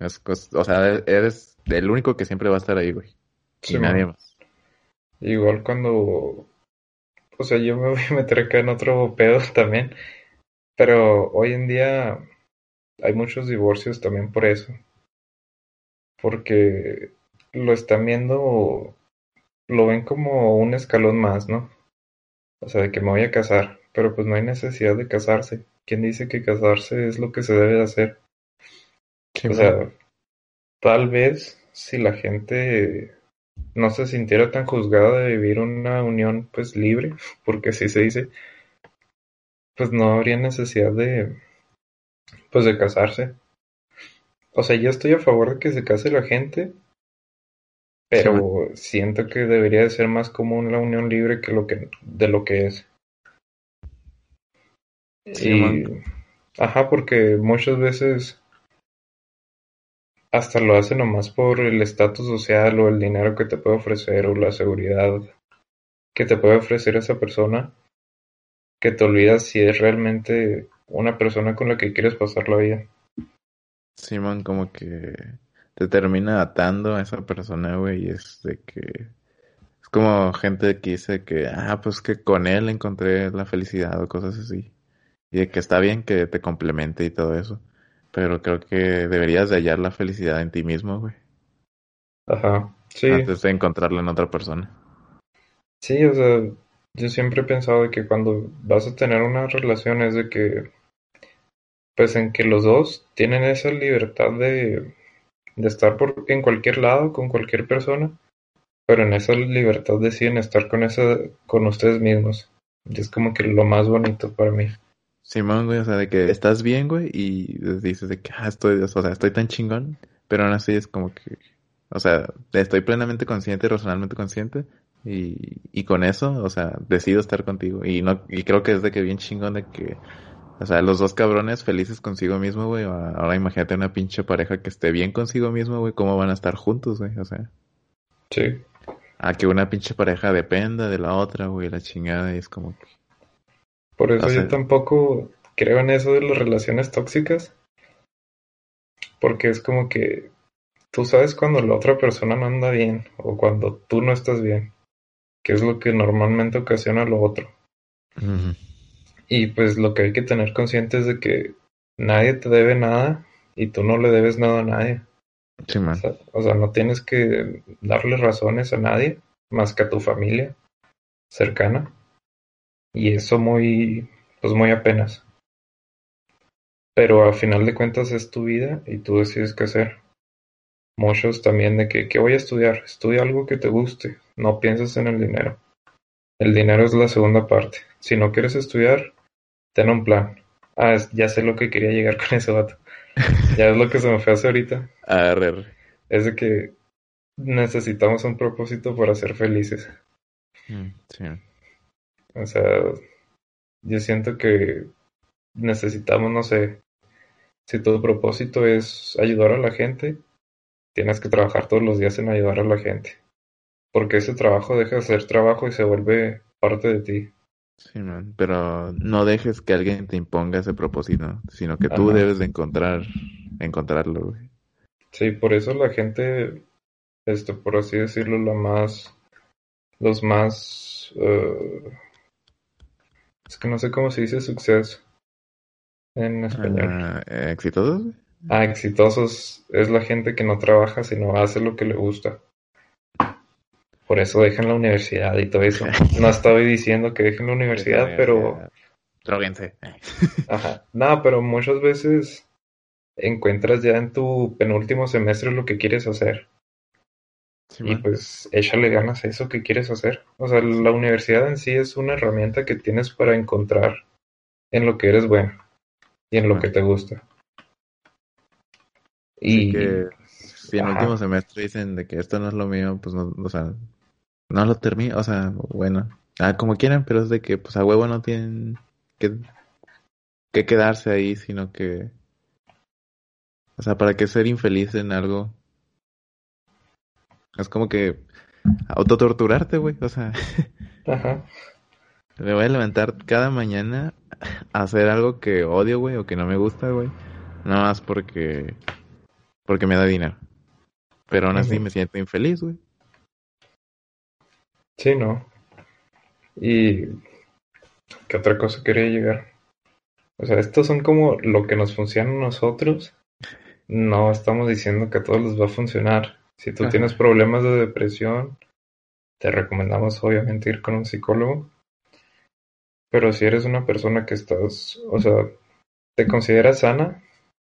o sea, eres el único que siempre va a estar ahí, güey. y nadie más. Igual cuando... O sea, yo me voy a meter acá en otro pedo también. Pero hoy en día hay muchos divorcios también por eso. Porque lo están viendo, lo ven como un escalón más, ¿no? O sea, de que me voy a casar, pero pues no hay necesidad de casarse. ¿Quién dice que casarse es lo que se debe de hacer? o sea, tal vez si la gente no se sintiera tan juzgada de vivir una unión pues libre, porque así se dice, pues no habría necesidad de pues de casarse. O sea, yo estoy a favor de que se case la gente, pero siento que debería de ser más común la unión libre que lo que de lo que es. Y ajá, porque muchas veces hasta lo hacen nomás por el estatus social o el dinero que te puede ofrecer o la seguridad que te puede ofrecer esa persona que te olvidas si es realmente una persona con la que quieres pasar la vida. Simón, como que te termina atando a esa persona, güey, y es de que es como gente que dice que, ah, pues que con él encontré la felicidad o cosas así. Y de que está bien que te complemente y todo eso. Pero creo que deberías de hallar la felicidad en ti mismo, güey. Ajá, sí. Antes de encontrarla en otra persona. Sí, o sea, yo siempre he pensado que cuando vas a tener una relación es de que, pues en que los dos tienen esa libertad de de estar por, en cualquier lado con cualquier persona, pero en esa libertad deciden estar con esa, con ustedes mismos. Y es como que lo más bonito para mí. Simón, güey, o sea, de que estás bien, güey, y dices de que, ah, estoy, o sea, estoy tan chingón, pero aún así es como que, o sea, estoy plenamente consciente, razonalmente consciente, y, y con eso, o sea, decido estar contigo. Y no, y creo que es de que bien chingón de que o sea, los dos cabrones felices consigo mismo, güey. Ahora imagínate una pinche pareja que esté bien consigo mismo, güey. ¿Cómo van a estar juntos, güey? O sea. Sí. A que una pinche pareja dependa de la otra, güey. La chingada y es como que... Por eso yo tampoco creo en eso de las relaciones tóxicas. Porque es como que tú sabes cuando la otra persona no anda bien o cuando tú no estás bien. Que es lo que normalmente ocasiona lo otro. Y pues lo que hay que tener consciente es de que nadie te debe nada y tú no le debes nada a nadie. Sí, man. O, sea, no tienes que darle razones a nadie más que a tu familia cercana. Y eso muy, pues muy apenas. Pero al final de cuentas es tu vida y tú decides qué hacer. Muchos también de que, ¿qué voy a estudiar? Estudia algo que te guste. No pienses en el dinero. El dinero es la segunda parte. Si no quieres estudiar, ten un plan. Ah, ya sé lo que quería llegar con ese vato. ya es lo que se me fue hace ahorita. A Es de que necesitamos un propósito para ser felices. Mm, sí. O sea, yo siento que necesitamos, no sé, si tu propósito es ayudar a la gente, tienes que trabajar todos los días en ayudar a la gente. Porque ese trabajo deja de ser trabajo y se vuelve parte de ti. Sí, man, pero no dejes que alguien te imponga ese propósito, sino que tú debes de encontrar, encontrarlo, güey. Sí, por eso la gente, esto, por así decirlo, la más, los más, uh, es que no sé cómo se dice suceso en español. Ah, ¿Exitosos? Ah, exitosos es la gente que no trabaja, sino hace lo que le gusta. Por eso dejan la universidad y todo eso. No estoy diciendo que dejen la universidad, pero... Droguense. Ajá. No, pero muchas veces encuentras ya en tu penúltimo semestre lo que quieres hacer. Y pues échale ganas a eso que quieres hacer. O sea, la universidad en sí es una herramienta que tienes para encontrar en lo que eres bueno y en lo que te gusta. Y que si en el último semestre dicen de que esto no es lo mío, pues no, o sea, no lo termino, o sea, bueno, ah, como quieran, pero es de que pues a huevo no tienen que, que quedarse ahí, sino que, o sea, para que ser infeliz en algo. Es como que autotorturarte, güey, o sea. Ajá. Me voy a levantar cada mañana a hacer algo que odio, güey, o que no me gusta, güey. Nada más porque, porque me da dinero. Pero aún así me siento infeliz, güey. Sí, no. Y ¿qué otra cosa quería llegar? O sea, estos son como lo que nos funciona a nosotros. No estamos diciendo que a todos les va a funcionar. Si tú tienes problemas de depresión, te recomendamos obviamente ir con un psicólogo. Pero si eres una persona que estás, o sea, te consideras sana,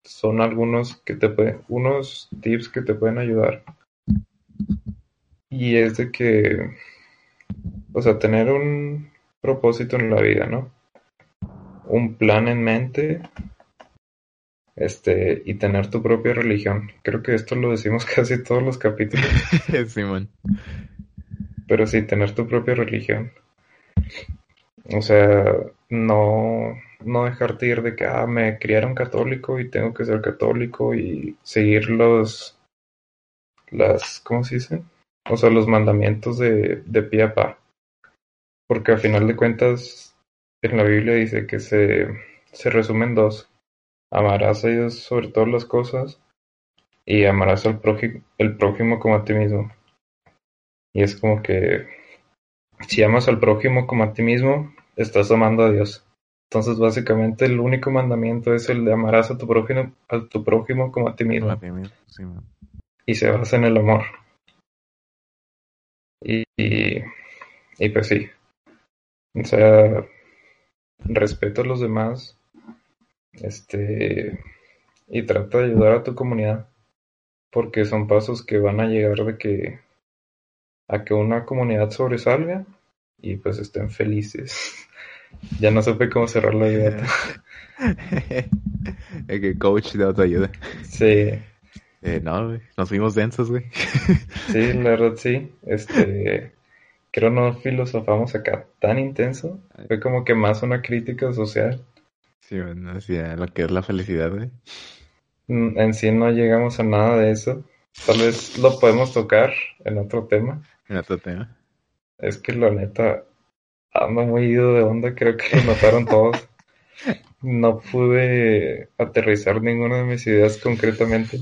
son algunos que te pueden, unos tips que te pueden ayudar. Y es de que, o sea, tener un propósito en la vida, ¿no? Un plan en mente, este, y tener tu propia religión. Creo que esto lo decimos casi todos los capítulos. Simón. Pero sí, tener tu propia religión. O sea, no, no dejarte ir de que, ah, me criaron católico y tengo que ser católico y seguir los, las, ¿cómo se dice? O sea, los mandamientos de, de pie a pa. Porque al final de cuentas, en la Biblia dice que se, se resumen dos. Amarás a Dios sobre todas las cosas y amarás al prójimo, el prójimo como a ti mismo. Y es como que si amas al prójimo como a ti mismo, estás amando a Dios. Entonces, básicamente, el único mandamiento es el de amarás a tu prójimo, a tu prójimo como a ti mismo. y se basa en el amor. Y, y, pues sí. O sea, respeto a los demás. Este. Y trata de ayudar a tu comunidad. Porque son pasos que van a llegar de que a que una comunidad sobresalga y pues estén felices. ya no supe cómo cerrar la ayuda. El que coach de ayuda Sí. Eh, no, nos fuimos densos, güey. sí, la verdad sí. Este, creo no filosofamos acá tan intenso. Fue como que más una crítica social. Sí, bueno, hacia lo que es la felicidad, güey. Mm, en sí no llegamos a nada de eso. Tal vez lo podemos tocar en otro tema. En otro tema. Es que la neta, ando muy ido de onda, creo que lo notaron todos. No pude aterrizar ninguna de mis ideas concretamente.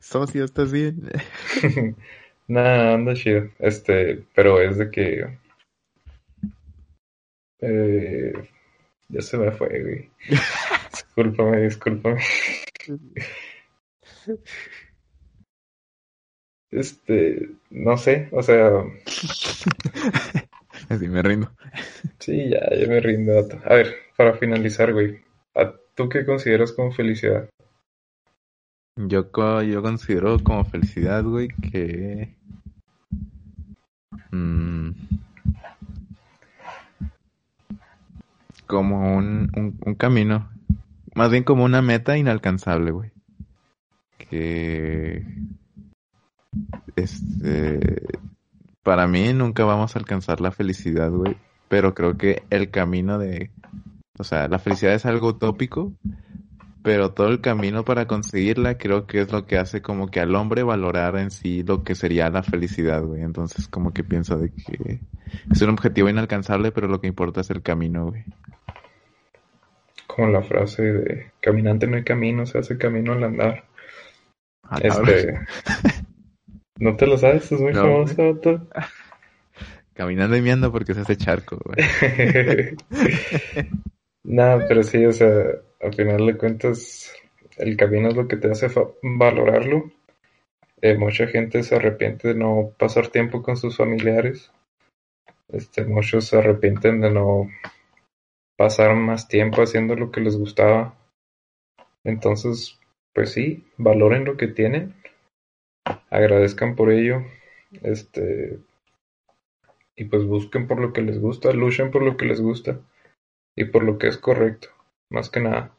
Socio, ¿estás bien? Nada, anda chido. Este, pero es de que. Eh, ya se me fue, güey. discúlpame, discúlpame. Este, no sé, o sea. Así me rindo. Sí, ya, ya me rindo. A ver, para finalizar, güey. ¿Tú qué consideras como felicidad? Yo, yo considero como felicidad, güey, que... Mm, como un, un, camino. Más bien como una meta inalcanzable, güey. Que... Este... Para mí nunca vamos a alcanzar la felicidad, güey. Pero creo que el camino de... O sea, la felicidad es algo utópico, pero todo el camino para conseguirla creo que es lo que hace como que al hombre valorar en sí lo que sería la felicidad, güey. Entonces como que pienso de que es un objetivo inalcanzable, pero lo que importa es el camino, güey. Como la frase de caminante no hay camino, se hace camino al andar. este... ¿No te lo sabes? Es muy famoso, Caminando y miando porque se hace charco, güey. Nada, pero sí, o sea, al final de cuentas, el camino es lo que te hace valorarlo. Eh, mucha gente se arrepiente de no pasar tiempo con sus familiares. Este, muchos se arrepienten de no pasar más tiempo haciendo lo que les gustaba. Entonces, pues sí, valoren lo que tienen, agradezcan por ello, este, y pues busquen por lo que les gusta, luchen por lo que les gusta y por lo que es correcto más que nada.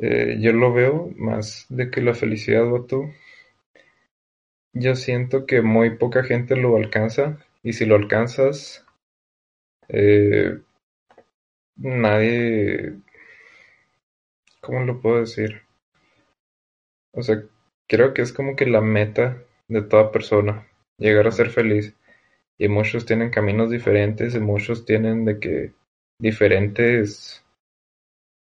Eh, yo lo veo más de que la felicidad, tú Yo siento que muy poca gente lo alcanza y si lo alcanzas, eh, nadie, ¿cómo lo puedo decir? O sea, creo que es como que la meta de toda persona, llegar a ser feliz. Y muchos tienen caminos diferentes y muchos tienen de que diferentes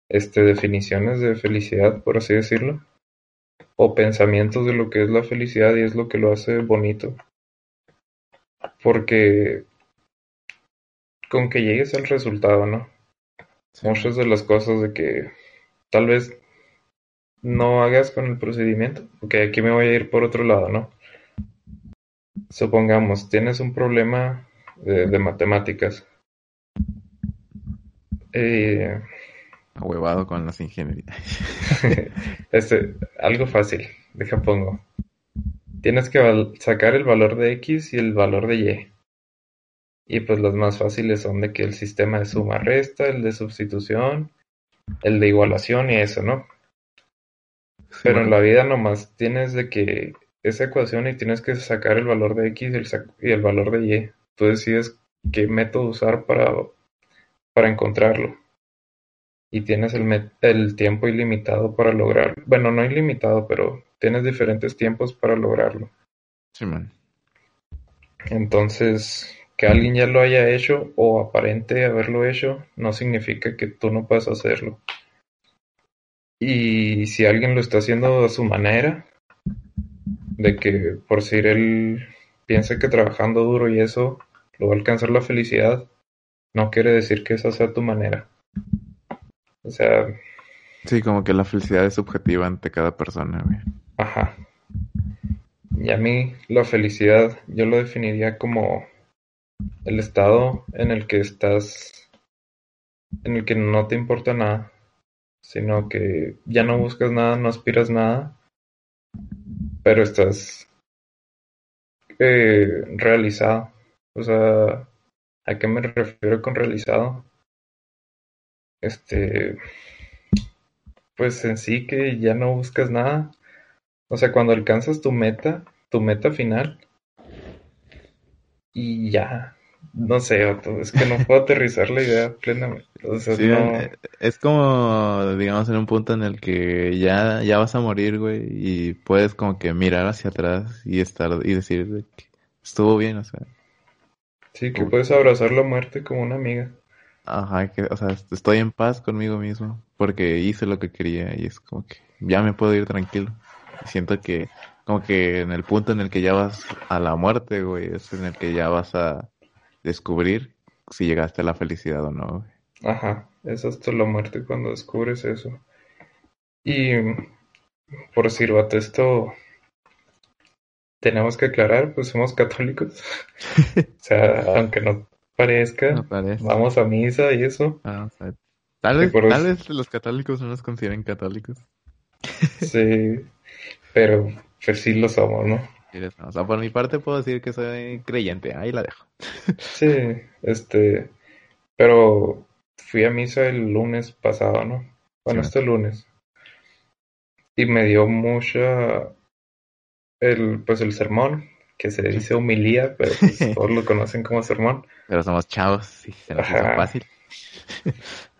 este, definiciones de felicidad, por así decirlo, o pensamientos de lo que es la felicidad y es lo que lo hace bonito. Porque con que llegues al resultado, ¿no? Muchas de las cosas de que tal vez no hagas con el procedimiento, ok, aquí me voy a ir por otro lado, ¿no? Supongamos, tienes un problema de, matemáticas. Eh, Ahuevado con las ingenierías. este, algo fácil, deja pongo. Tienes que sacar el valor de X y el valor de Y. Y pues los más fáciles son de que el sistema de suma resta, el de sustitución, el de igualación y eso, ¿no? Pero en la vida nomás tienes de que esa ecuación y tienes que sacar el valor de X y el, y el valor de Y. Tú decides qué método usar para, para encontrarlo y tienes el, el tiempo ilimitado para lograrlo. Bueno, no ilimitado, pero tienes diferentes tiempos para lograrlo. Sí, man. Entonces, que alguien ya lo haya hecho o aparente haberlo hecho, no significa que tú no puedas hacerlo. Y si alguien lo está haciendo a su manera, de que por si él piensa que trabajando duro y eso lo va a alcanzar la felicidad, no quiere decir que esa sea tu manera. O sea... Sí, como que la felicidad es subjetiva ante cada persona, güey. Ajá. Y a mí la felicidad yo lo definiría como el estado en el que estás, en el que no te importa nada, sino que ya no buscas nada, no aspiras nada, pero estás eh, realizado. O sea, ¿a qué me refiero con realizado? este, pues en sí que ya no buscas nada. O sea, cuando alcanzas tu meta, tu meta final, y ya, no sé, es que no puedo aterrizar la idea plenamente. Eh, es como, digamos, en un punto en el que ya, ya vas a morir, güey, y puedes como que mirar hacia atrás y estar y decir que estuvo bien, o sea. Sí, que puedes abrazar la muerte como una amiga. Ajá, que, o sea, estoy en paz conmigo mismo porque hice lo que quería y es como que ya me puedo ir tranquilo. siento que como que en el punto en el que ya vas a la muerte, güey, es en el que ya vas a descubrir si llegaste a la felicidad o no, güey. Ajá, es hasta la muerte cuando descubres eso. Y por decir, esto tenemos que aclarar, pues somos católicos. o sea, aunque no parezca. Vamos a misa y eso. Ah, tal, vez, tal vez los católicos no nos consideren católicos. sí, pero pues sí lo somos, ¿no? O sea, por mi parte puedo decir que soy creyente, ahí la dejo. sí, este, pero fui a misa el lunes pasado, ¿no? Bueno, este lunes. Y me dio mucha el pues el sermón que se dice humilía, pero pues, todos lo conocen como sermón. Pero somos chavos y se nos hizo fácil.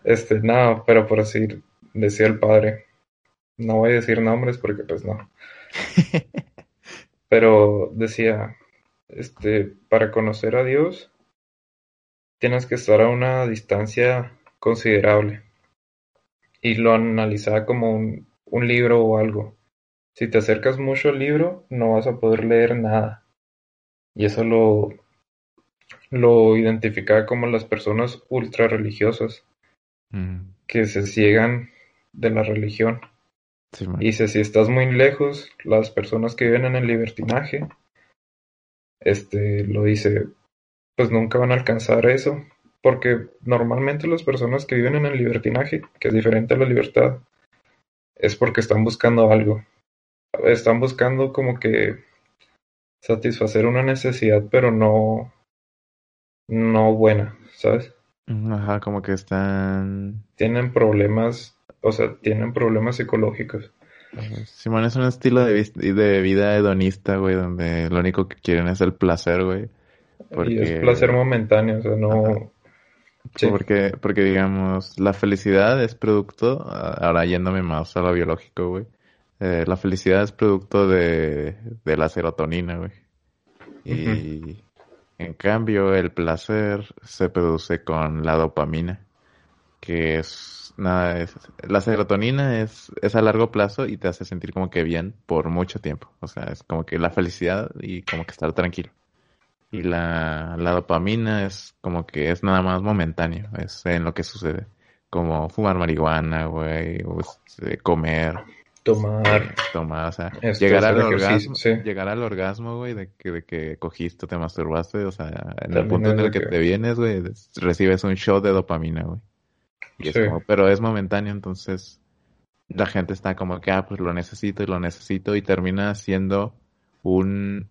Este, no, pero por decir, decía el padre, no voy a decir nombres porque pues no. pero decía, este, para conocer a Dios tienes que estar a una distancia considerable. Y lo analizaba como un, un libro o algo. Si te acercas mucho al libro, no vas a poder leer nada. Y eso lo, lo identificaba como las personas ultra religiosas mm. que se ciegan de la religión. Y dice, si estás muy lejos, las personas que viven en el libertinaje, este, lo dice, pues nunca van a alcanzar eso, porque normalmente las personas que viven en el libertinaje, que es diferente a la libertad, es porque están buscando algo. Están buscando como que satisfacer una necesidad, pero no, no buena, ¿sabes? Ajá, como que están... Tienen problemas, o sea, tienen problemas psicológicos. Simón es un estilo de, de vida hedonista, güey, donde lo único que quieren es el placer, güey. Y es placer momentáneo, o sea, no... Porque, porque, digamos, la felicidad es producto, ahora yéndome más a lo biológico, güey, eh, la felicidad es producto de, la serotonina, güey. Y en cambio el placer se produce con la dopamina, que es nada, es, la serotonina es, es a largo plazo y te hace sentir como que bien por mucho tiempo. O sea, es como que la felicidad y como que estar tranquilo. Y la, la dopamina es como que es nada más momentáneo, es en lo que sucede. Como fumar marihuana, güey, este, comer, tomar, tomar, o sea, llegar al, orgasmo, llegar al orgasmo, güey, de que, de que cogiste, te masturbaste, o sea, en el punto en el que, te vienes, güey, recibes un shot de dopamina, güey. Y es como, pero es momentáneo, entonces la gente está como que, ah, pues lo necesito y lo necesito y termina siendo un,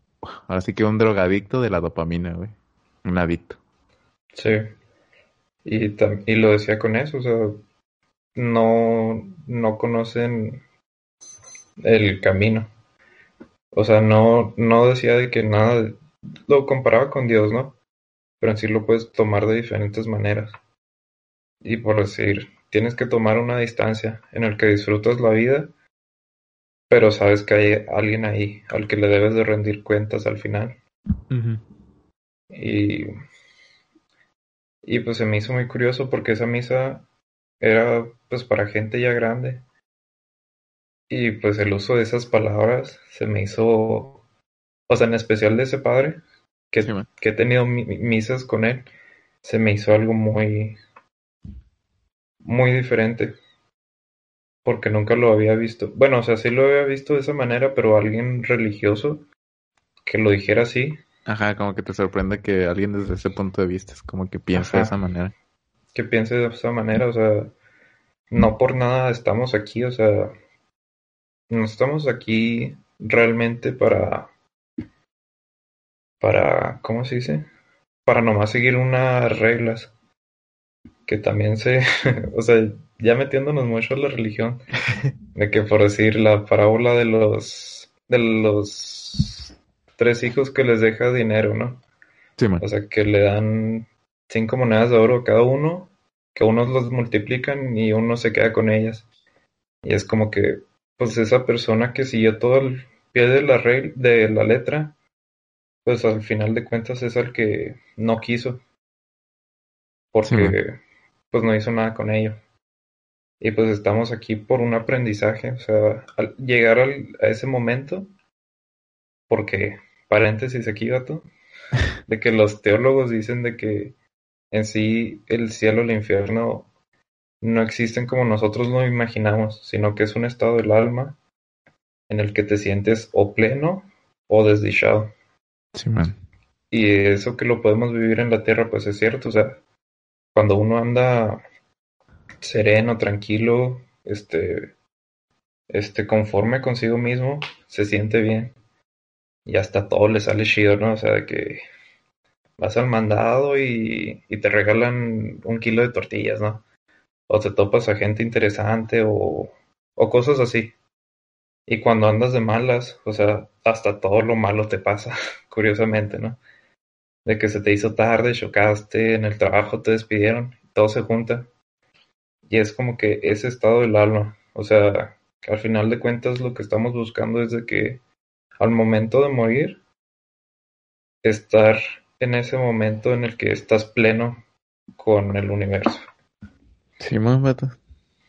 ahora sí que un drogadicto de la dopamina, güey. Un adicto. Sí. Y, y lo decía con eso, o sea, no, no conocen el camino. O sea, no, no decía de que nada, lo comparaba con Dios, ¿no? Pero en sí lo puedes tomar de diferentes maneras. Y por decir, tienes que tomar una distancia en el que disfrutas la vida, pero sabes que hay alguien ahí al que le debes de rendir cuentas al final. Y, y pues se me hizo muy curioso porque esa misa era pues para gente ya grande. Y pues el uso de esas palabras se me hizo, o sea, en especial de ese padre, que, que he tenido misas con él, se me hizo algo muy, muy diferente. Porque nunca lo había visto. Bueno, o sea, sí lo había visto de esa manera, pero alguien religioso que lo dijera así. Ajá, como que te sorprende que alguien desde ese punto de vista es como que piense de esa manera. Que piense de esa manera, o sea, no por nada estamos aquí, o sea, no estamos aquí realmente para, para, ¿cómo se dice? Para nomás seguir unas reglas. Que también se, o sea, ya metiéndonos mucho en la religión, de que por decir la parábola de los, de los tres hijos que les deja dinero, ¿no? Sí, O sea, que le dan cinco monedas de oro a cada uno, que unos los multiplican y uno se queda con ellas. Y es como que, pues esa persona que siguió todo el pie de la, de la letra, pues al final de cuentas es el que no quiso, porque pues no hizo nada con ello. Y pues estamos aquí por un aprendizaje, o sea, al llegar a ese momento, porque, paréntesis aquí, gato, de que los teólogos dicen de que en sí el cielo, el infierno no existen como nosotros lo imaginamos, sino que es un estado del alma en el que te sientes o pleno o desdichado. Sí, man. Y eso que lo podemos vivir en la tierra, pues es cierto, o sea, cuando uno anda sereno, tranquilo, este, este, conforme consigo mismo, se siente bien. Y hasta todo le sale chido, ¿no? O sea, de que vas al mandado y, y te regalan un kilo de tortillas, ¿no? o te topas a gente interesante o, o cosas así. Y cuando andas de malas, o sea, hasta todo lo malo te pasa, curiosamente, ¿no? De que se te hizo tarde, chocaste, en el trabajo te despidieron, todo se junta. Y es como que ese estado del alma, o sea, al final de cuentas lo que estamos buscando es de que al momento de morir, estar en ese momento en el que estás pleno con el universo. Simón, vato.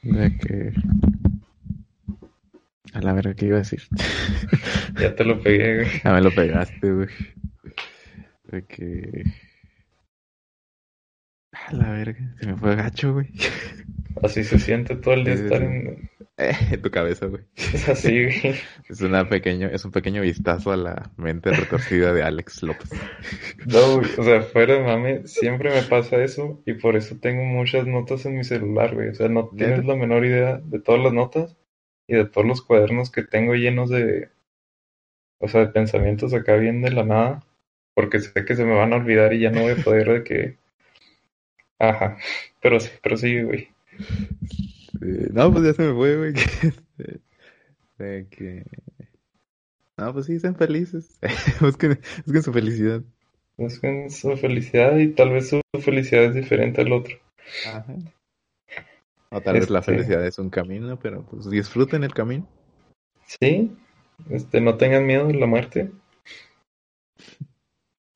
De que. A la verga, ¿qué iba a decir? ya te lo pegué, güey. Ya me lo pegaste, güey. De que. A la verga, se me fue gacho, güey. Así se siente todo el día estar en, tu cabeza, güey. Es así, güey. Es, una pequeño, es un pequeño vistazo a la mente retorcida de Alex López. No, güey. O sea, fuera de mame, siempre me pasa eso y por eso tengo muchas notas en mi celular, güey. O sea, no tienes la menor idea de todas las notas y de todos los cuadernos que tengo llenos de. O sea, de pensamientos acá bien de la nada. Porque sé que se me van a olvidar y ya no voy a poder de que. Ajá. Pero sí, pero sí, güey. No, pues ya se me fue, güey. De que... No, pues sí, sean felices. busquen, busquen su felicidad. Busquen su felicidad y tal vez su felicidad es diferente al otro. Ajá. O tal vez la este felicidad es un camino, pero pues disfruten el camino. Sí, este, no tengan miedo de la muerte.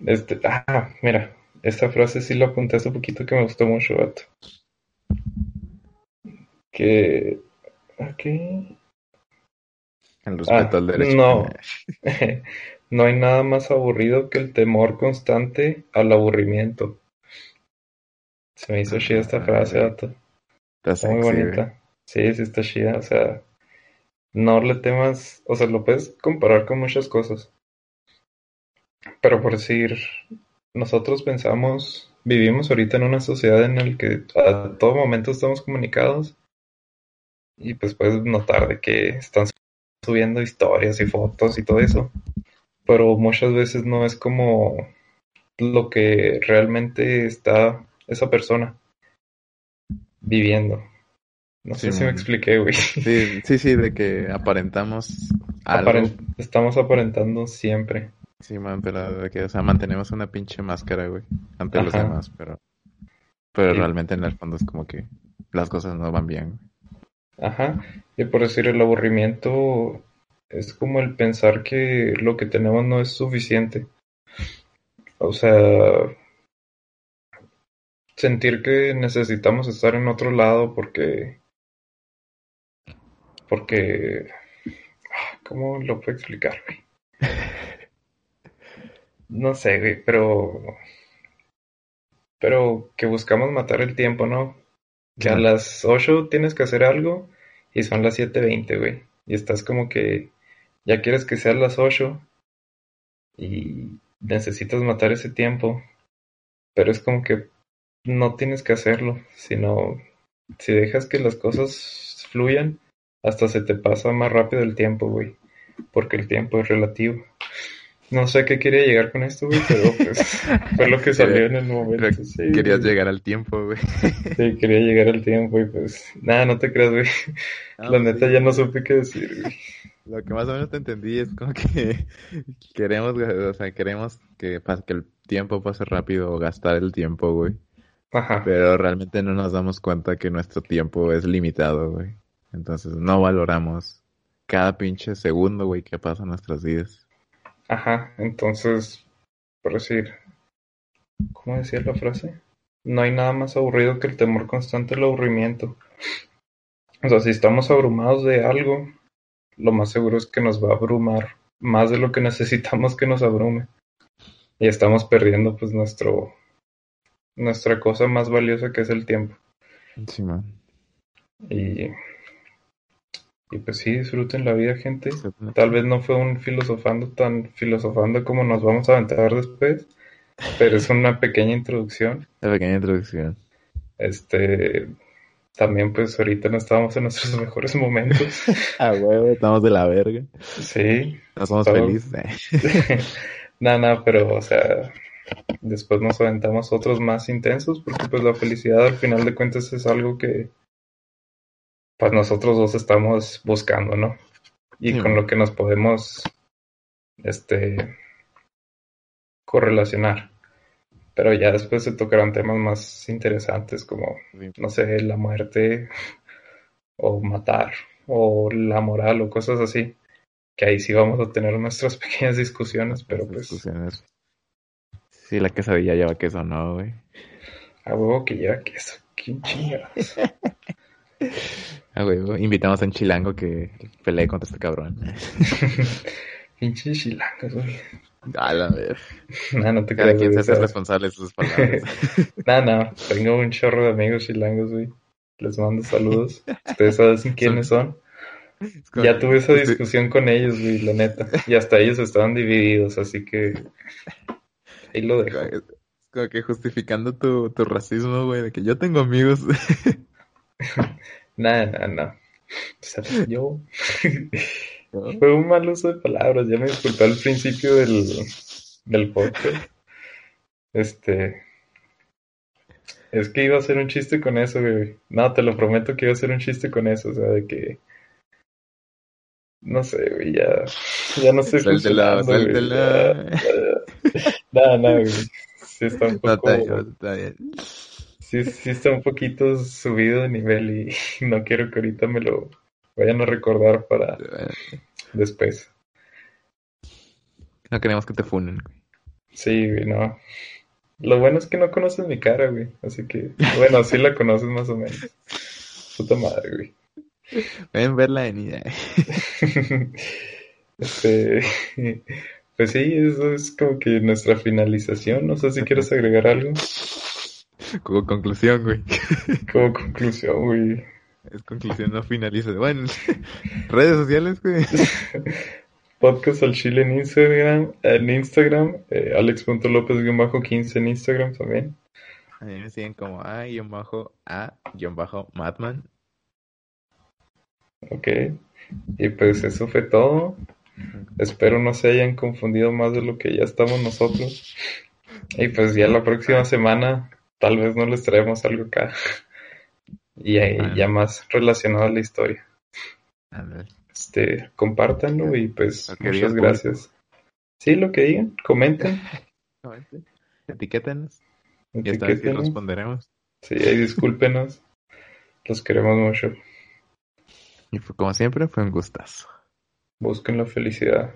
Este, ah, mira, esta frase sí la apunté hace poquito que me gustó mucho, vato. Que. ¿Qué? El respeto al derecho. No. no hay nada más aburrido que el temor constante al aburrimiento. Se me hizo chida esta frase, Está, está muy bonita. Sí, sí está chida. O sea, no le temas. O sea, lo puedes comparar con muchas cosas. Pero por decir, nosotros pensamos, vivimos ahorita en una sociedad en la que a todo momento estamos comunicados y pues puedes notar de que están subiendo historias y fotos y todo eso, pero muchas veces no es como lo que realmente está esa persona viviendo. No sé si me expliqué, güey. Sí, sí, sí, de que aparentamos estamos aparentando siempre. Sí, man, pero de que, o sea, mantenemos una pinche máscara, güey, ante los demás, pero, pero realmente en el fondo es como que las cosas no van bien. Ajá, y por decir el aburrimiento es como el pensar que lo que tenemos no es suficiente. O sea, sentir que necesitamos estar en otro lado porque porque ah, ¿cómo lo puedo explicar, güey? No sé, güey, pero. Pero que buscamos matar el tiempo, ¿no? Que a las 8 tienes que hacer algo y son las 7:20, güey. Y estás como que ya quieres que sean las 8 y necesitas matar ese tiempo. Pero es como que no tienes que hacerlo, sino si dejas que las cosas fluyan, hasta se te pasa más rápido el tiempo, güey. Porque el tiempo es relativo. No sé qué quería llegar con esto, güey, pero pues fue lo que salió en el momento. querías llegar al tiempo, güey. Sí, quería llegar al tiempo y pues nada, no te creas, güey. La pues neta ya no supe qué decir, güey. Lo que más o menos te entendí es como que queremos, o sea, queremos que, que el tiempo pase rápido o gastar el tiempo, güey. Ajá. Pero realmente no nos damos cuenta que nuestro tiempo es limitado, güey. Entonces no valoramos cada pinche segundo, güey, que pasa en nuestras vidas. Ajá, entonces, por decir, ¿cómo decía la frase? No hay nada más aburrido que el temor constante al aburrimiento. O sea, si estamos abrumados de algo, lo más seguro es que nos va a abrumar más de lo que necesitamos que nos abrume. Y estamos perdiendo pues nuestro nuestra cosa más valiosa que es el tiempo. Encima. Y y pues sí, disfruten la vida, gente. Tal vez no fue un filosofando tan filosofando como nos vamos a aventar después, pero es una pequeña introducción. Una pequeña introducción. Este, también pues ahorita no estábamos en nuestros mejores momentos. ah, huevo, estamos de la verga. Sí. No somos felices. Nada, nada, pero o sea, después nos aventamos otros más intensos porque pues la felicidad al final de cuentas es algo que pues nosotros dos estamos buscando, ¿no? Y con lo que nos podemos, este, correlacionar. Pero ya después se tocarán temas más interesantes como, no sé, la muerte o matar o la moral o cosas así. Que ahí sí vamos a tener nuestras pequeñas discusiones, pero pues... Discusiones. Sí, la quesadilla lleva queso, ¿no, güey? A huevo que lleva queso. ¿Qué chingados? Ah, güey, invitamos a un chilango que pelee contra este cabrón. Pinche chilangos, güey. A la ver. No, no te Cada quien se hace responsable de sus palabras. no, no, tengo un chorro de amigos chilangos, güey. Les mando saludos. Ustedes saben quiénes son. Ya tuve esa discusión con ellos, güey, la neta. Y hasta ellos estaban divididos, así que ahí lo dejo. Es como que justificando tu, tu racismo, güey, de que yo tengo amigos. Nada, nada, no. O sea, yo. Fue un mal uso de palabras. Ya me disculpé al principio del, del podcast. Este. Es que iba a hacer un chiste con eso, güey. No, te lo prometo que iba a hacer un chiste con eso. O sea, de que. No sé, güey, ya. Ya no sé. Suéltela, suéltela. Nada, nada, güey. Sí, está un poco. está bien sí, sí está un poquito subido de nivel y no quiero que ahorita me lo vayan a recordar para después. No queremos que te funen, güey. Sí, güey, no. Lo bueno es que no conoces mi cara, güey. Así que, bueno, sí la conoces más o menos. puta madre, güey. Ven verla en este, pues sí, eso es como que nuestra finalización. No sé si quieres agregar algo. Como conclusión, güey. Como conclusión, güey. Es conclusión, no finaliza. Bueno, redes sociales, güey. Podcast al Chile en Instagram, en Instagram, eh, alex.lopez-15 en Instagram también. A mí me siguen como a-a-madman. Ok. Y pues eso fue todo. Espero no se hayan confundido más de lo que ya estamos nosotros. Y pues ya la próxima semana tal vez no les traemos algo acá. Y ya más relacionado a la historia. Este, compártanlo y pues muchas gracias. Sí, lo que digan, comenten. Etiquétenos. Y esta vez responderemos. Sí, ahí discúlpenos. Los queremos mucho. Y fue, como siempre, fue un gustazo. Busquen la felicidad.